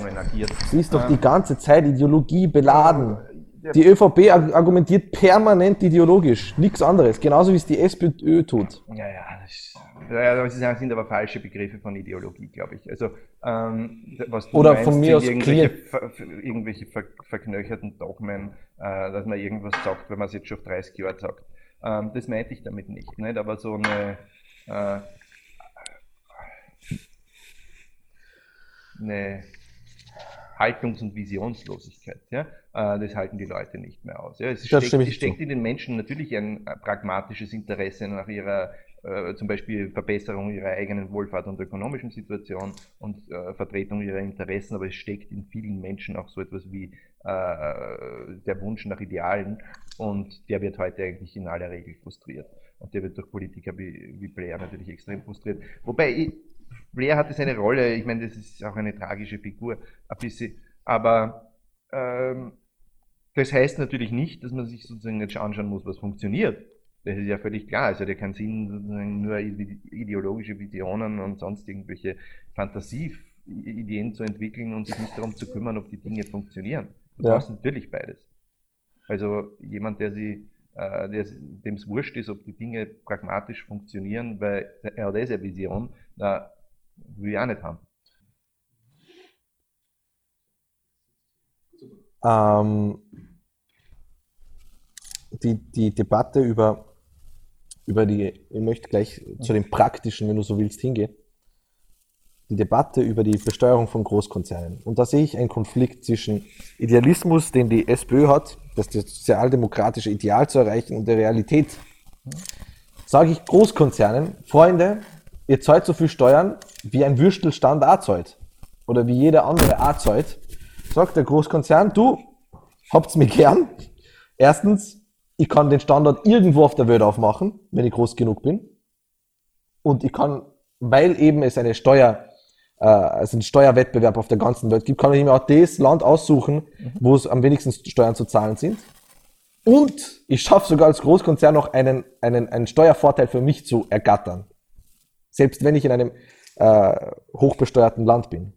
sie ist doch die ganze Zeit Ideologie beladen. Die ÖVP argumentiert permanent ideologisch, nichts anderes, genauso wie es die SPÖ tut. Ja, ja, das, ja, das sind aber falsche Begriffe von Ideologie, glaube ich. Also, ähm, was du Oder meinst, von mir aus irgendwelche, ver, irgendwelche ver, verknöcherten Dogmen, äh, dass man irgendwas sagt, wenn man es jetzt schon auf 30 Jahre sagt. Ähm, das meinte ich damit nicht, nicht? aber so eine, äh, eine Haltungs- und Visionslosigkeit. Ja? Äh, das halten die Leute nicht mehr aus. Ja? Es steckt, es steckt in den Menschen natürlich ein pragmatisches Interesse nach ihrer äh, zum Beispiel Verbesserung ihrer eigenen Wohlfahrt und ökonomischen Situation und äh, Vertretung ihrer Interessen, aber es steckt in vielen Menschen auch so etwas wie äh, der Wunsch nach Idealen und der wird heute eigentlich in aller Regel frustriert. Und der wird durch Politiker wie, wie Blair natürlich extrem frustriert. Wobei ich, Blair hatte seine Rolle, ich meine, das ist auch eine tragische Figur, ein bisschen, aber ähm, das heißt natürlich nicht, dass man sich sozusagen jetzt anschauen muss, was funktioniert. Das ist ja völlig klar. Also der kann Sinn, sozusagen nur ideologische Visionen und sonst irgendwelche Fantasieideen zu entwickeln und sich nicht darum zu kümmern, ob die Dinge funktionieren. Du ja. brauchst natürlich beides. Also jemand, der sie, äh, dem es wurscht ist, ob die Dinge pragmatisch funktionieren, weil er hat eh eine Vision, na, will ich auch nicht haben. Ähm, die, die Debatte über, über die, ich möchte gleich zu dem Praktischen, wenn du so willst, hingehen. Die Debatte über die Besteuerung von Großkonzernen. Und da sehe ich einen Konflikt zwischen Idealismus, den die SPÖ hat, das sozialdemokratische Ideal zu erreichen, und der Realität. Sage ich Großkonzernen, Freunde, ihr zahlt so viel Steuern, wie ein Würstelstand auch zahlt. Oder wie jeder andere auch zahlt. Sagt der Großkonzern, du, habt's mich gern. Erstens, ich kann den Standort irgendwo auf der Welt aufmachen, wenn ich groß genug bin. Und ich kann, weil eben es eine Steuer, äh, also einen Steuerwettbewerb auf der ganzen Welt gibt, kann ich mir auch das Land aussuchen, wo es am wenigsten Steuern zu zahlen sind. Und ich schaffe sogar als Großkonzern noch einen, einen, einen Steuervorteil für mich zu ergattern. Selbst wenn ich in einem äh, hochbesteuerten Land bin.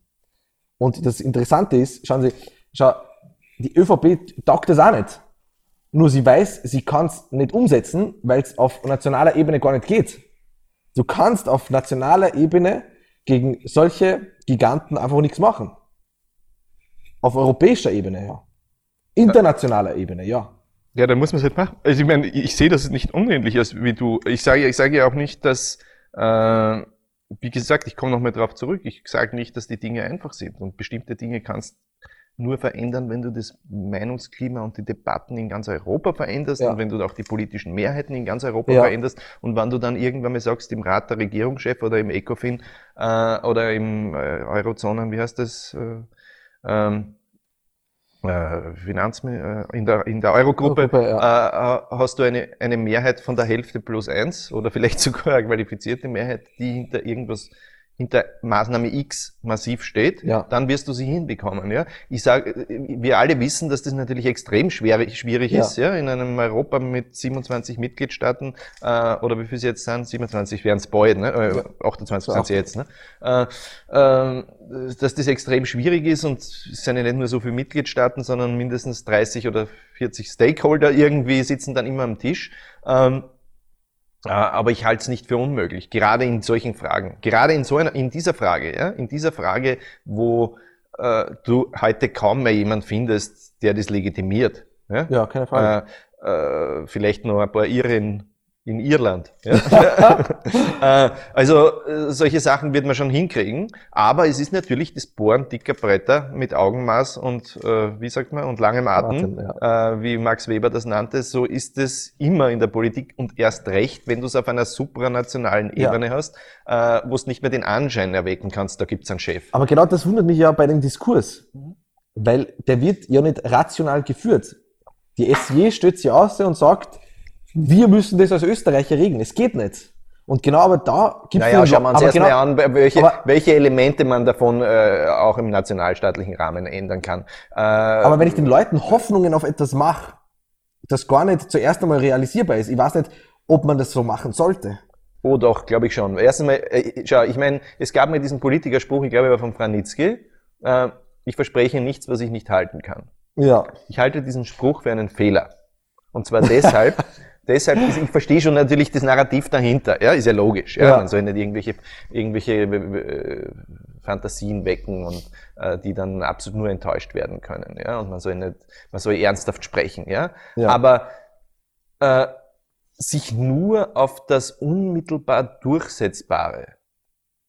Und das Interessante ist, schauen Sie, schau, die ÖVP taugt das auch nicht. Nur sie weiß, sie kann es nicht umsetzen, weil es auf nationaler Ebene gar nicht geht. Du kannst auf nationaler Ebene gegen solche Giganten einfach nichts machen. Auf europäischer Ebene, ja. Internationaler Ebene, ja. Ja, dann muss man es halt machen. Also ich meine, ich sehe das nicht unähnlich als wie du. Ich sage, ich sage ja auch nicht, dass, äh, wie gesagt, ich komme nochmal drauf zurück. Ich sage nicht, dass die Dinge einfach sind und bestimmte Dinge kannst nur verändern, wenn du das Meinungsklima und die Debatten in ganz Europa veränderst ja. und wenn du auch die politischen Mehrheiten in ganz Europa ja. veränderst und wenn du dann irgendwann mal sagst, im Rat der Regierungschef oder im ECOFIN äh, oder im äh, Eurozonen, wie heißt das? Äh, ähm, äh, Finanz, äh, in der, in der Eurogruppe, Eurogruppe ja. äh, hast du eine, eine Mehrheit von der Hälfte plus eins oder vielleicht <laughs> sogar eine qualifizierte Mehrheit, die hinter irgendwas hinter Maßnahme X massiv steht, ja. dann wirst du sie hinbekommen. Ja? Ich sage, wir alle wissen, dass das natürlich extrem schwierig, schwierig ja. ist, ja, in einem Europa mit 27 Mitgliedstaaten äh, oder wie viel sie jetzt sind, 27 wären es bald, ne? Äh, 28 sind sie jetzt, ne? Äh, äh, dass das extrem schwierig ist und es sind ja nicht nur so viele Mitgliedstaaten, sondern mindestens 30 oder 40 Stakeholder irgendwie sitzen dann immer am Tisch. Ähm, äh, aber ich halte es nicht für unmöglich, gerade in solchen Fragen. Gerade in so einer, in dieser Frage, ja, in dieser Frage, wo äh, du heute kaum mehr jemand findest, der das legitimiert. Ja, ja keine Frage. Äh, äh, vielleicht noch ein paar Iren in Irland. Ja? <laughs> Äh, also äh, solche Sachen wird man schon hinkriegen, aber es ist natürlich das Bohren dicker Bretter mit Augenmaß und äh, wie sagt man und langem Atem, Atem ja. äh, wie Max Weber das nannte. So ist es immer in der Politik und erst recht, wenn du es auf einer supranationalen Ebene ja. hast, wo es nicht mehr den Anschein erwecken kannst, da gibt es einen Chef. Aber genau das wundert mich ja bei dem Diskurs, weil der wird ja nicht rational geführt. Die SJ stellt sich aus und sagt, wir müssen das als Österreicher regeln. Es geht nicht. Und genau aber da gibt es... Naja, schauen wir uns erst genau, mal an, welche, welche Elemente man davon äh, auch im nationalstaatlichen Rahmen ändern kann. Äh, aber wenn ich den Leuten Hoffnungen auf etwas mache, das gar nicht zuerst einmal realisierbar ist, ich weiß nicht, ob man das so machen sollte. Oh doch, glaube ich schon. Erst einmal, äh, schau, ich meine, es gab mir diesen Politikerspruch, ich glaube, er war von Franitzky, äh, ich verspreche nichts, was ich nicht halten kann. Ja. Ich halte diesen Spruch für einen Fehler. Und zwar deshalb, <laughs> deshalb, ist, ich verstehe schon natürlich das Narrativ dahinter, ja, ist ja logisch, ja, ja. man soll nicht irgendwelche, irgendwelche äh, Fantasien wecken und äh, die dann absolut nur enttäuscht werden können, ja, und man soll nicht, man soll ernsthaft sprechen, ja, ja. aber äh, sich nur auf das unmittelbar Durchsetzbare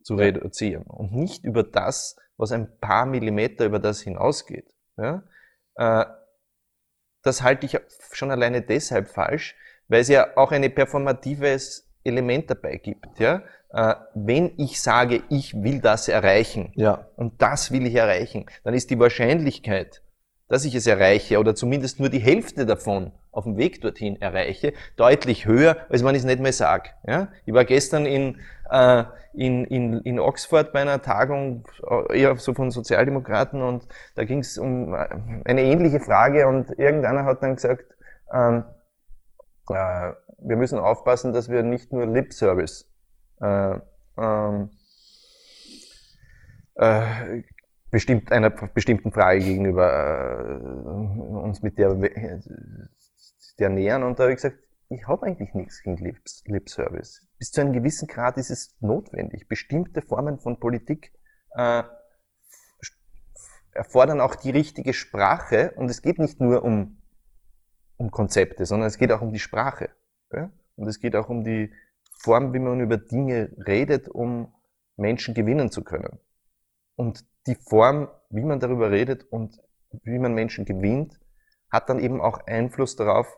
zu ja. reduzieren und nicht über das, was ein paar Millimeter über das hinausgeht, ja, äh, das halte ich schon alleine deshalb falsch, weil es ja auch ein performatives Element dabei gibt. Ja? Äh, wenn ich sage, ich will das erreichen ja. und das will ich erreichen, dann ist die Wahrscheinlichkeit, dass ich es erreiche oder zumindest nur die Hälfte davon auf dem Weg dorthin erreiche, deutlich höher, als wenn ich es nicht mehr sage. Ja? Ich war gestern in, äh, in, in, in Oxford bei einer Tagung, äh, eher so von Sozialdemokraten, und da ging es um äh, eine ähnliche Frage und irgendeiner hat dann gesagt, ähm, äh, wir müssen aufpassen, dass wir nicht nur Lip Service äh, ähm, äh, bestimmt einer bestimmten Frage gegenüber äh, uns mit der, der nähern. Und da habe ich gesagt, ich habe eigentlich nichts gegen Lip, Lip Service. Bis zu einem gewissen Grad ist es notwendig. Bestimmte Formen von Politik äh, erfordern auch die richtige Sprache. Und es geht nicht nur um um Konzepte, sondern es geht auch um die Sprache. Ja? Und es geht auch um die Form, wie man über Dinge redet, um Menschen gewinnen zu können. Und die Form, wie man darüber redet und wie man Menschen gewinnt, hat dann eben auch Einfluss darauf,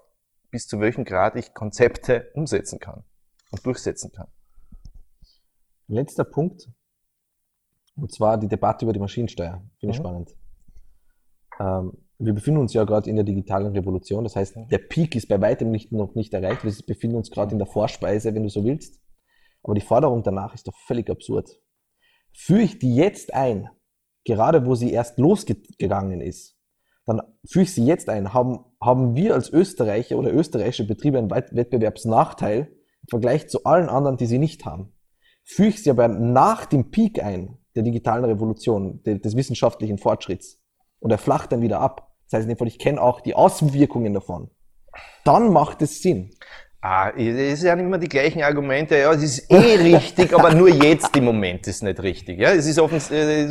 bis zu welchem Grad ich Konzepte umsetzen kann und durchsetzen kann. Letzter Punkt, und zwar die Debatte über die Maschinensteuer. Finde ich mhm. spannend. Ähm, wir befinden uns ja gerade in der digitalen Revolution. Das heißt, der Peak ist bei weitem nicht, noch nicht erreicht. Wir befinden uns gerade in der Vorspeise, wenn du so willst. Aber die Forderung danach ist doch völlig absurd. Führe ich die jetzt ein, gerade wo sie erst losgegangen ist, dann führe ich sie jetzt ein. Haben, haben wir als Österreicher oder österreichische Betriebe einen Wettbewerbsnachteil im Vergleich zu allen anderen, die sie nicht haben? Führe ich sie aber nach dem Peak ein, der digitalen Revolution, des wissenschaftlichen Fortschritts, und er flacht dann wieder ab, das heißt in dem Fall, ich kenne auch die Außenwirkungen davon. Dann macht es Sinn. Ah, es sind ja immer die gleichen Argumente. Ja, es ist eh <laughs> richtig, aber nur jetzt im Moment ist nicht richtig. Ja, es ist offens äh,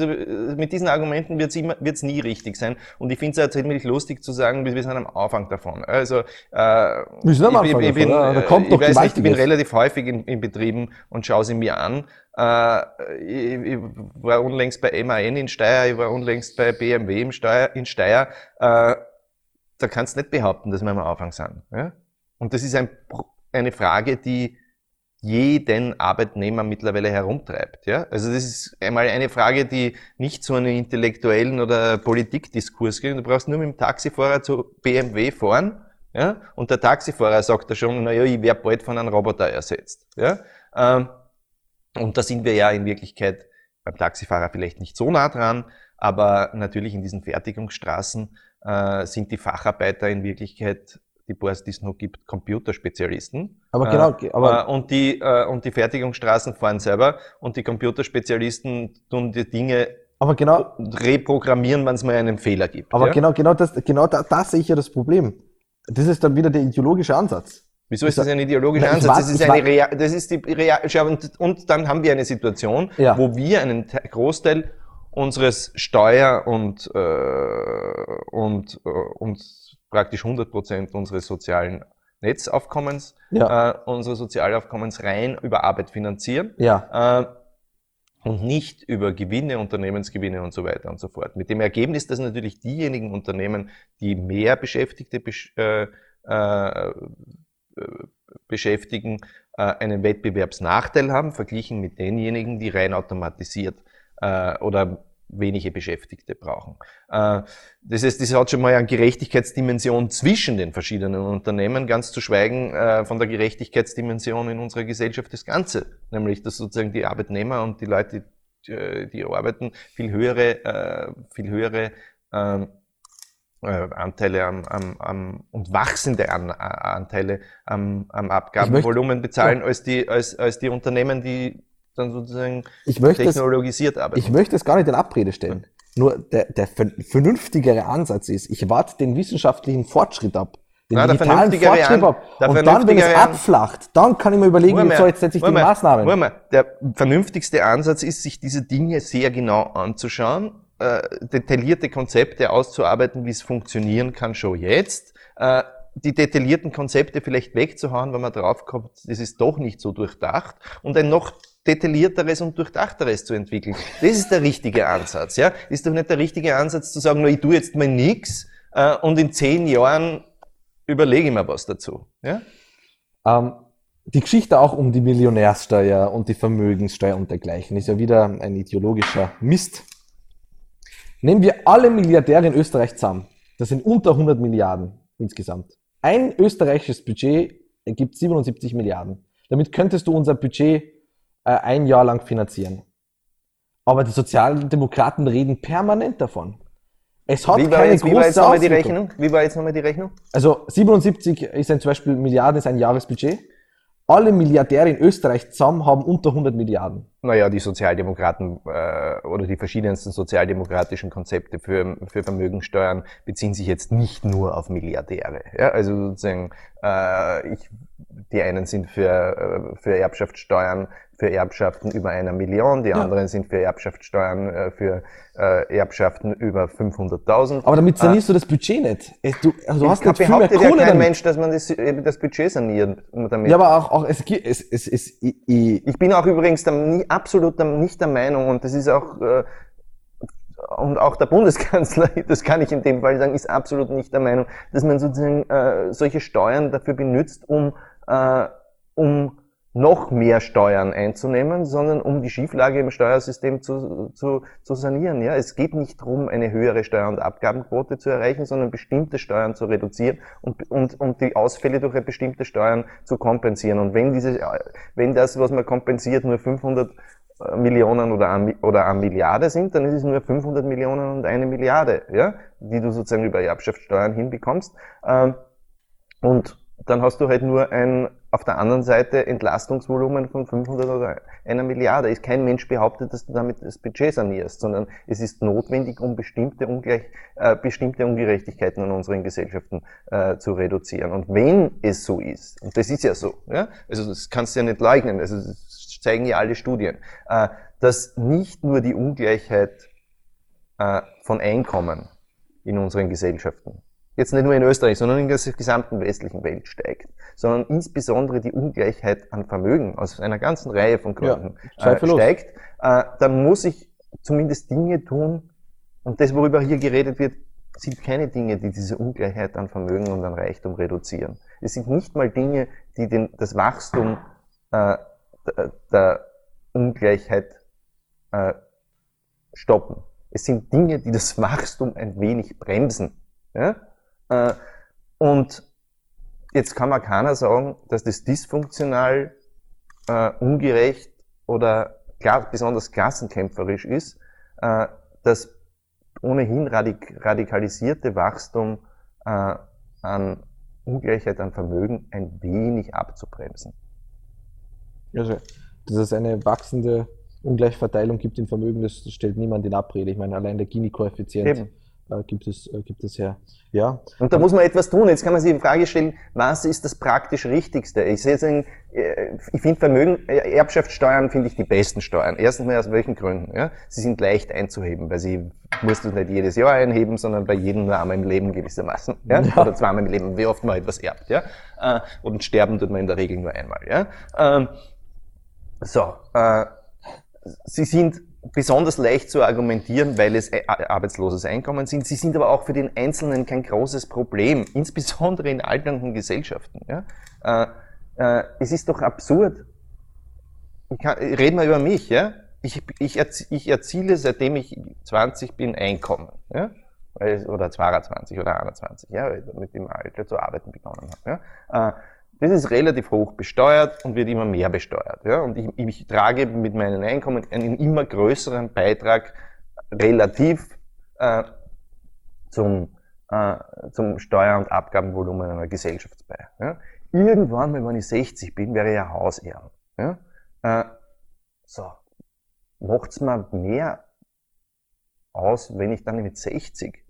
mit diesen Argumenten wird es nie richtig sein. Und ich finde es ja ziemlich lustig zu sagen, wir sind am Anfang davon. Also, äh, wir sind am Anfang ich, ich, bin, davon, da ich, weiß nicht, ich bin relativ häufig in, in Betrieben und schaue sie mir an. Äh, ich, ich, war unlängst bei MAN in Steyr, ich war unlängst bei BMW in Steyr. In Steyr. Äh, da kannst du nicht behaupten, dass wir am Anfang sind. Ja? Und das ist ein, eine Frage, die jeden Arbeitnehmer mittlerweile herumtreibt. Ja? Also das ist einmal eine Frage, die nicht zu einem intellektuellen oder Politikdiskurs geht. Du brauchst nur mit dem Taxifahrer zu BMW fahren ja? und der Taxifahrer sagt da schon, naja, ich werde bald von einem Roboter ersetzt. Ja? Ähm, und da sind wir ja in Wirklichkeit beim Taxifahrer vielleicht nicht so nah dran, aber natürlich in diesen Fertigungsstraßen äh, sind die Facharbeiter in Wirklichkeit die Bars, die es noch gibt, Computerspezialisten. Aber genau, äh, aber äh, und die äh, und die Fertigungsstraßen fahren selber und die Computerspezialisten tun die Dinge aber genau reprogrammieren, wenn es mal einen Fehler gibt. Aber ja? genau, genau das, genau da, da sehe ich ja das Problem. Das ist dann wieder der ideologische Ansatz. Wieso ist das ein ideologischer Ansatz? das ist eine Real, das ist die Real, und, und dann haben wir eine Situation, ja. wo wir einen Großteil unseres Steuer- und, äh, und, äh, und praktisch 100 Prozent unseres sozialen Netzaufkommens, ja. äh, unseres Sozialaufkommens rein über Arbeit finanzieren. Ja. Äh, und nicht über Gewinne, Unternehmensgewinne und so weiter und so fort. Mit dem Ergebnis, dass natürlich diejenigen Unternehmen, die mehr Beschäftigte besch äh, äh, beschäftigen, äh, einen Wettbewerbsnachteil haben, verglichen mit denjenigen, die rein automatisiert äh, oder wenige Beschäftigte brauchen. Äh, das heißt, das hat schon mal eine Gerechtigkeitsdimension zwischen den verschiedenen Unternehmen, ganz zu schweigen äh, von der Gerechtigkeitsdimension in unserer Gesellschaft das Ganze, nämlich dass sozusagen die Arbeitnehmer und die Leute, die, äh, arbeiten, viel höhere, viel höhere ähm, Anteile am, am, am und wachsende An, Anteile am, am Abgabenvolumen bezahlen als die als, als die Unternehmen, die dann sozusagen ich möchte technologisiert es, arbeiten. Ich möchte es gar nicht in Abrede stellen. Ja. Nur der, der vernünftigere Ansatz ist, ich warte den wissenschaftlichen Fortschritt ab. Den Na, digitalen Fortschritt ab. Und dann, wenn es abflacht, dann kann ich mir überlegen, Moment, so, jetzt setze ich die Moment, Maßnahmen. Moment. Der vernünftigste Ansatz ist, sich diese Dinge sehr genau anzuschauen, äh, detaillierte Konzepte auszuarbeiten, wie es funktionieren kann schon jetzt. Äh, die detaillierten Konzepte vielleicht wegzuhauen, wenn man draufkommt, das ist doch nicht so durchdacht und ein noch detaillierteres und durchdachteres zu entwickeln. Das ist der richtige Ansatz. Ja? Ist doch nicht der richtige Ansatz zu sagen, nur ich tue jetzt mal nichts äh, und in zehn Jahren überlege ich mir was dazu. Ja? Ähm, die Geschichte auch um die Millionärsteuer und die Vermögenssteuer und dergleichen ist ja wieder ein ideologischer Mist. Nehmen wir alle Milliardäre in Österreich zusammen. Das sind unter 100 Milliarden insgesamt. Ein österreichisches Budget ergibt 77 Milliarden. Damit könntest du unser Budget äh, ein Jahr lang finanzieren. Aber die Sozialdemokraten reden permanent davon. Es hat wie war keine jetzt, wie war jetzt nochmal die Rechnung? Wie war jetzt nochmal die Rechnung? Also 77 ist ein zum Beispiel Milliarden ist ein Jahresbudget. Alle Milliardäre in Österreich zusammen haben unter 100 Milliarden. Naja, die Sozialdemokraten äh, oder die verschiedensten sozialdemokratischen Konzepte für, für Vermögensteuern beziehen sich jetzt nicht nur auf Milliardäre. Ja? Also sozusagen, äh, ich, die einen sind für, äh, für Erbschaftssteuern für Erbschaften über einer Million, die ja. anderen sind für Erbschaftssteuern äh, für äh, Erbschaften über 500.000. Aber damit sanierst äh, du das Budget nicht. Du, also du hast nicht viel mehr Kohle ja kein damit. Mensch, dass man das, das Budget saniert damit. Ja, aber auch, auch es, es, es, es ich, ich bin auch übrigens der, absolut nicht der Meinung und das ist auch äh, und auch der Bundeskanzler, <laughs> das kann ich in dem Fall sagen, ist absolut nicht der Meinung, dass man sozusagen äh, solche Steuern dafür benutzt, um, äh, um noch mehr Steuern einzunehmen, sondern um die Schieflage im Steuersystem zu, zu, zu sanieren. Ja, es geht nicht darum, eine höhere Steuer- und Abgabenquote zu erreichen, sondern bestimmte Steuern zu reduzieren und, und, und die Ausfälle durch bestimmte Steuern zu kompensieren. Und wenn diese, wenn das, was man kompensiert, nur 500 äh, Millionen oder eine, oder eine Milliarde sind, dann ist es nur 500 Millionen und eine Milliarde, ja, die du sozusagen über Erbschaftssteuern hinbekommst. Ähm, und dann hast du halt nur ein, auf der anderen Seite Entlastungsvolumen von 500 oder einer Milliarde. Ist kein Mensch behauptet, dass du damit das Budget sanierst, sondern es ist notwendig, um bestimmte, Ungleich, äh, bestimmte Ungerechtigkeiten in unseren Gesellschaften äh, zu reduzieren. Und wenn es so ist, und das ist ja so, ja, also das kannst du ja nicht leugnen, also das zeigen ja alle Studien, äh, dass nicht nur die Ungleichheit äh, von Einkommen in unseren Gesellschaften jetzt nicht nur in Österreich, sondern in der gesamten westlichen Welt steigt, sondern insbesondere die Ungleichheit an Vermögen aus einer ganzen Reihe von Gründen ja, äh, steigt, äh, dann muss ich zumindest Dinge tun, und das, worüber hier geredet wird, sind keine Dinge, die diese Ungleichheit an Vermögen und an Reichtum reduzieren. Es sind nicht mal Dinge, die den, das Wachstum äh, der Ungleichheit äh, stoppen. Es sind Dinge, die das <laughs> Wachstum ein wenig bremsen. Ja? Äh, und jetzt kann man keiner sagen, dass das dysfunktional, äh, ungerecht oder klar, besonders klassenkämpferisch ist, äh, das ohnehin radik radikalisierte Wachstum äh, an Ungleichheit an Vermögen ein wenig abzubremsen. Also, dass es eine wachsende Ungleichverteilung gibt im Vermögen, das, das stellt niemand in Abrede. Ich meine, allein der Gini-Koeffizient gibt, es, äh, gibt es her. Ja. Und da muss man etwas tun. Jetzt kann man sich die Frage stellen, was ist das praktisch Richtigste? Ich sehe sagen, äh, ich finde Vermögen, äh, Erbschaftssteuern finde ich die besten Steuern. Erstens mal aus welchen Gründen? Ja? Sie sind leicht einzuheben, weil sie musst du nicht jedes Jahr einheben, sondern bei jedem nur einmal im Leben gewissermaßen. Ja? ja. Oder zweimal im Leben, wie oft man etwas erbt. Ja? Und sterben tut man in der Regel nur einmal. Ja? Ähm, so, äh, sie sind besonders leicht zu argumentieren, weil es äh, arbeitsloses Einkommen sind. Sie sind aber auch für den Einzelnen kein großes Problem, <laughs> insbesondere in alternden Gesellschaften. Ja? Äh, äh, es ist doch absurd. Ich kann, reden wir über mich. Ja? Ich, ich, ich erziele, seitdem ich 20 bin, Einkommen. Ja? Oder 22 oder 21, ja, mit dem Alter zu arbeiten begonnen habe. Ja? Äh, das ist relativ hoch besteuert und wird immer mehr besteuert. Ja? Und ich, ich trage mit meinen Einkommen einen immer größeren Beitrag relativ äh, zum, äh, zum Steuer- und Abgabenvolumen einer Gesellschaft bei. Ja? Irgendwann, wenn ich 60 bin, wäre ich ja Hausehren. Ja? Äh, so, macht's mir mehr aus, wenn ich dann mit 60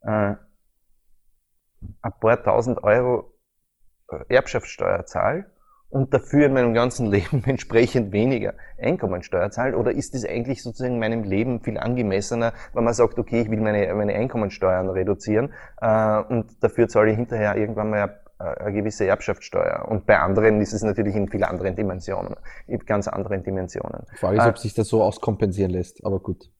äh, ein paar tausend Euro Erbschaftssteuer zahle und dafür in meinem ganzen <laughs> Leben entsprechend weniger Einkommensteuer zahle? Oder ist das eigentlich sozusagen in meinem Leben viel angemessener, wenn man sagt, okay, ich will meine, meine Einkommensteuern reduzieren äh, und dafür zahle ich hinterher irgendwann mal eine gewisse Erbschaftssteuer. Und bei anderen ist es natürlich in viel anderen Dimensionen, in ganz anderen Dimensionen. Die Frage ist, äh, ob sich das so auskompensieren lässt, aber gut.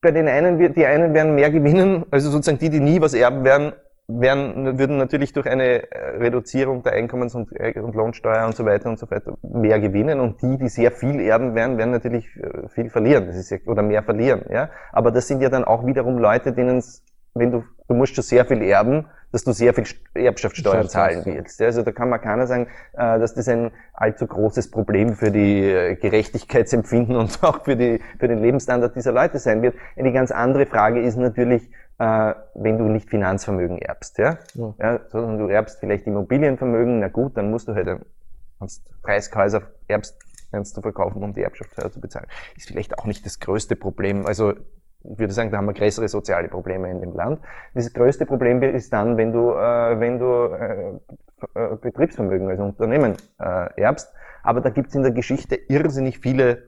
Bei den einen, die einen werden mehr gewinnen, also sozusagen die, die nie was erben werden, werden, würden natürlich durch eine äh, Reduzierung der Einkommens- und, äh, und Lohnsteuer und so weiter und so weiter mehr gewinnen und die, die sehr viel erben werden, werden natürlich äh, viel verlieren, das ist ja, oder mehr verlieren, ja. Aber das sind ja dann auch wiederum Leute, denen es, wenn du, du musst schon sehr viel erben, dass du sehr viel Erbschaftssteuer zahlen willst. Also da kann man keiner sagen, dass das ein allzu großes Problem für die Gerechtigkeitsempfinden und <laughs> auch für, die, für den Lebensstandard dieser Leute sein wird. Eine ganz andere Frage ist natürlich, äh, wenn du nicht Finanzvermögen erbst, ja? ja. ja sondern du erbst vielleicht Immobilienvermögen, na gut, dann musst du halt, 30 Häuser erbst, kannst du verkaufen, um die Erbschaftssteuer zu bezahlen. Ist vielleicht auch nicht das größte Problem. Also ich würde sagen, da haben wir größere soziale Probleme in dem Land. Das größte Problem ist dann, wenn du, äh, wenn du äh, äh Betriebsvermögen als Unternehmen äh, erbst. Aber da gibt es in der Geschichte irrsinnig viele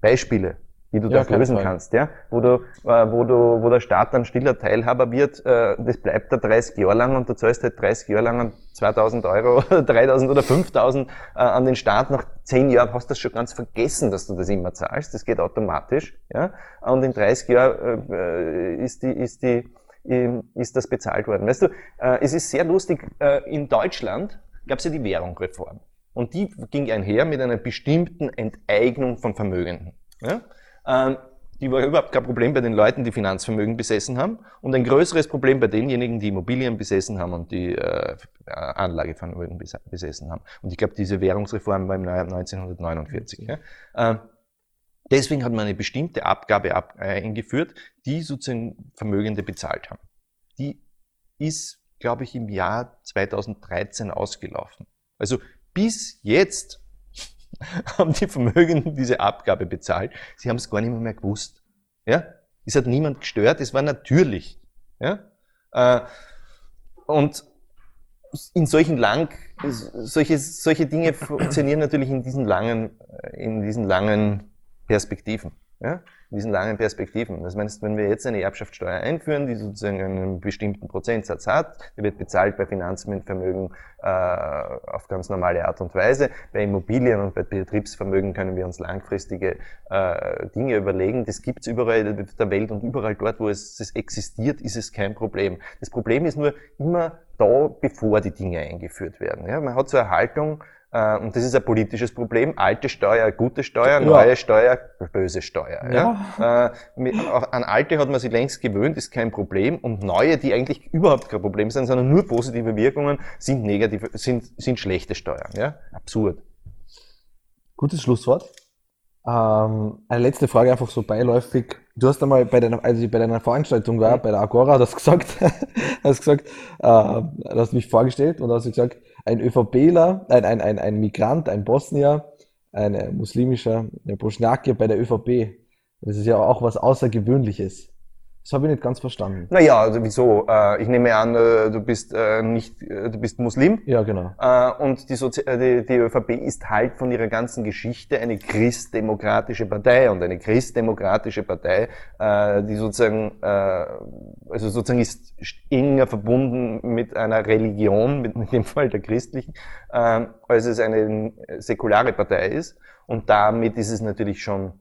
Beispiele die du ja, da lösen kannst, ja, wo du, äh, wo du, wo der Staat dann stiller Teilhaber wird, äh, das bleibt da 30 Jahre lang und du zahlst halt 30 Jahre lang 2000 Euro <laughs> oder 3000 oder 5000 äh, an den Staat. Nach 10 Jahren hast du das schon ganz vergessen, dass du das immer zahlst. Das geht automatisch, ja. Und in 30 Jahren äh, ist die, ist die, ist das bezahlt worden. Weißt du, äh, es ist sehr lustig, äh, in Deutschland gab es ja die Währungreform. Und die ging einher mit einer bestimmten Enteignung von Vermögenden. Ja? Ähm, die war überhaupt kein Problem bei den Leuten, die Finanzvermögen besessen haben und ein größeres Problem bei denjenigen, die Immobilien besessen haben und die äh, Anlagevermögen besessen haben. Und ich glaube, diese Währungsreform war im Jahr 1949. Ja. Ähm, deswegen hat man eine bestimmte Abgabe ab, äh, eingeführt, die sozusagen Vermögende bezahlt haben. Die ist, glaube ich, im Jahr 2013 ausgelaufen. Also bis jetzt <laughs> haben die Vermögenden diese Abgabe bezahlt. Sie haben es gar nicht mehr, gewusst. Ja? Es hat niemand gestört, es war natürlich. Ja? Äh, und in solchen lang, solche, solche Dinge funktionieren natürlich in diesen langen, in diesen langen Perspektiven. Ja? Diesen langen Perspektiven. Das heißt, wenn wir jetzt eine Erbschaftssteuer einführen, die sozusagen einen bestimmten Prozentsatz hat, der wird bezahlt bei Finanzvermögen äh, auf ganz normale Art und Weise. Bei Immobilien und bei Betriebsvermögen können wir uns langfristige äh, Dinge überlegen. Das gibt's überall in der Welt und überall dort, wo es, es existiert, ist es kein Problem. Das Problem ist nur immer da, bevor die Dinge eingeführt werden. Ja, man hat so eine Haltung, und das ist ein politisches Problem. Alte Steuer, gute Steuer, neue ja. Steuer, böse Steuer. Ja. ja? Äh, an alte hat man sich längst gewöhnt, ist kein Problem. Und neue, die eigentlich überhaupt kein Problem sind, sondern nur positive Wirkungen, sind negative, sind, sind schlechte Steuern. Ja? Absurd. Gutes Schlusswort. Ähm, eine letzte Frage einfach so beiläufig. Du hast einmal bei deiner, als ich bei deiner Veranstaltung war, mhm. bei der Agora, hast gesagt, <laughs> hast gesagt, äh, hast mich vorgestellt und hast gesagt, ein ÖVPler, ein, ein, ein, ein Migrant, ein Bosnier, ein muslimischer Bosniakier bei der ÖVP. Das ist ja auch was Außergewöhnliches. Das habe ich nicht ganz verstanden. Naja, also wieso? Äh, ich nehme an, äh, du bist äh, nicht, du bist Muslim. Ja, genau. Und die, Sozi die, die ÖVP ist halt von ihrer ganzen Geschichte eine christdemokratische Partei und eine christdemokratische Partei, die sozusagen, also sozusagen ist enger verbunden mit einer Religion, mit in dem Fall der christlichen, als es eine säkulare Partei ist. Und damit ist es natürlich schon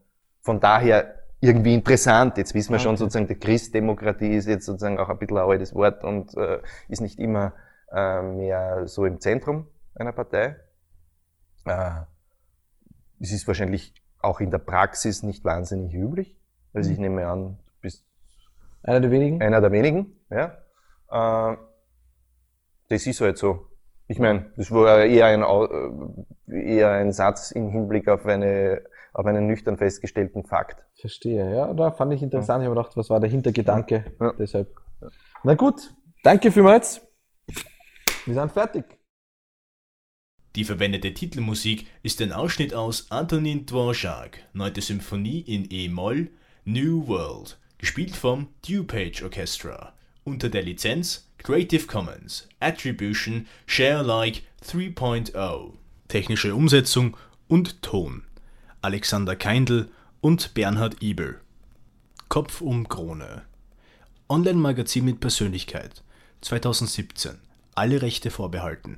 von daher irgendwie interessant. Jetzt wissen wir schon sozusagen, die Christdemokratie ist jetzt sozusagen auch ein bisschen ein altes Wort und äh, ist nicht immer äh, mehr so im Zentrum einer Partei. Äh, es ist wahrscheinlich auch in der Praxis nicht wahnsinnig üblich. Also mhm. ich nehme an, du bist einer der wenigen. Einer der wenigen, ja. Äh, das ist halt so. Ich meine, das war eher ein, äh, eher ein Satz im Hinblick auf eine auf einen nüchtern festgestellten Fakt. Verstehe, ja, da fand ich interessant. Ich habe gedacht, was war der Hintergedanke? Ja. Deshalb. Na gut, danke vielmals. Wir sind fertig. Die verwendete Titelmusik ist ein Ausschnitt aus Antonin Dvorak, 9. Symphonie in E-Moll, New World, gespielt vom DuPage Orchestra, unter der Lizenz Creative Commons Attribution Share Alike 3.0. Technische Umsetzung und Ton Alexander Keindl und Bernhard Ibel. Kopf um Krone. Online-Magazin mit Persönlichkeit. 2017. Alle Rechte vorbehalten.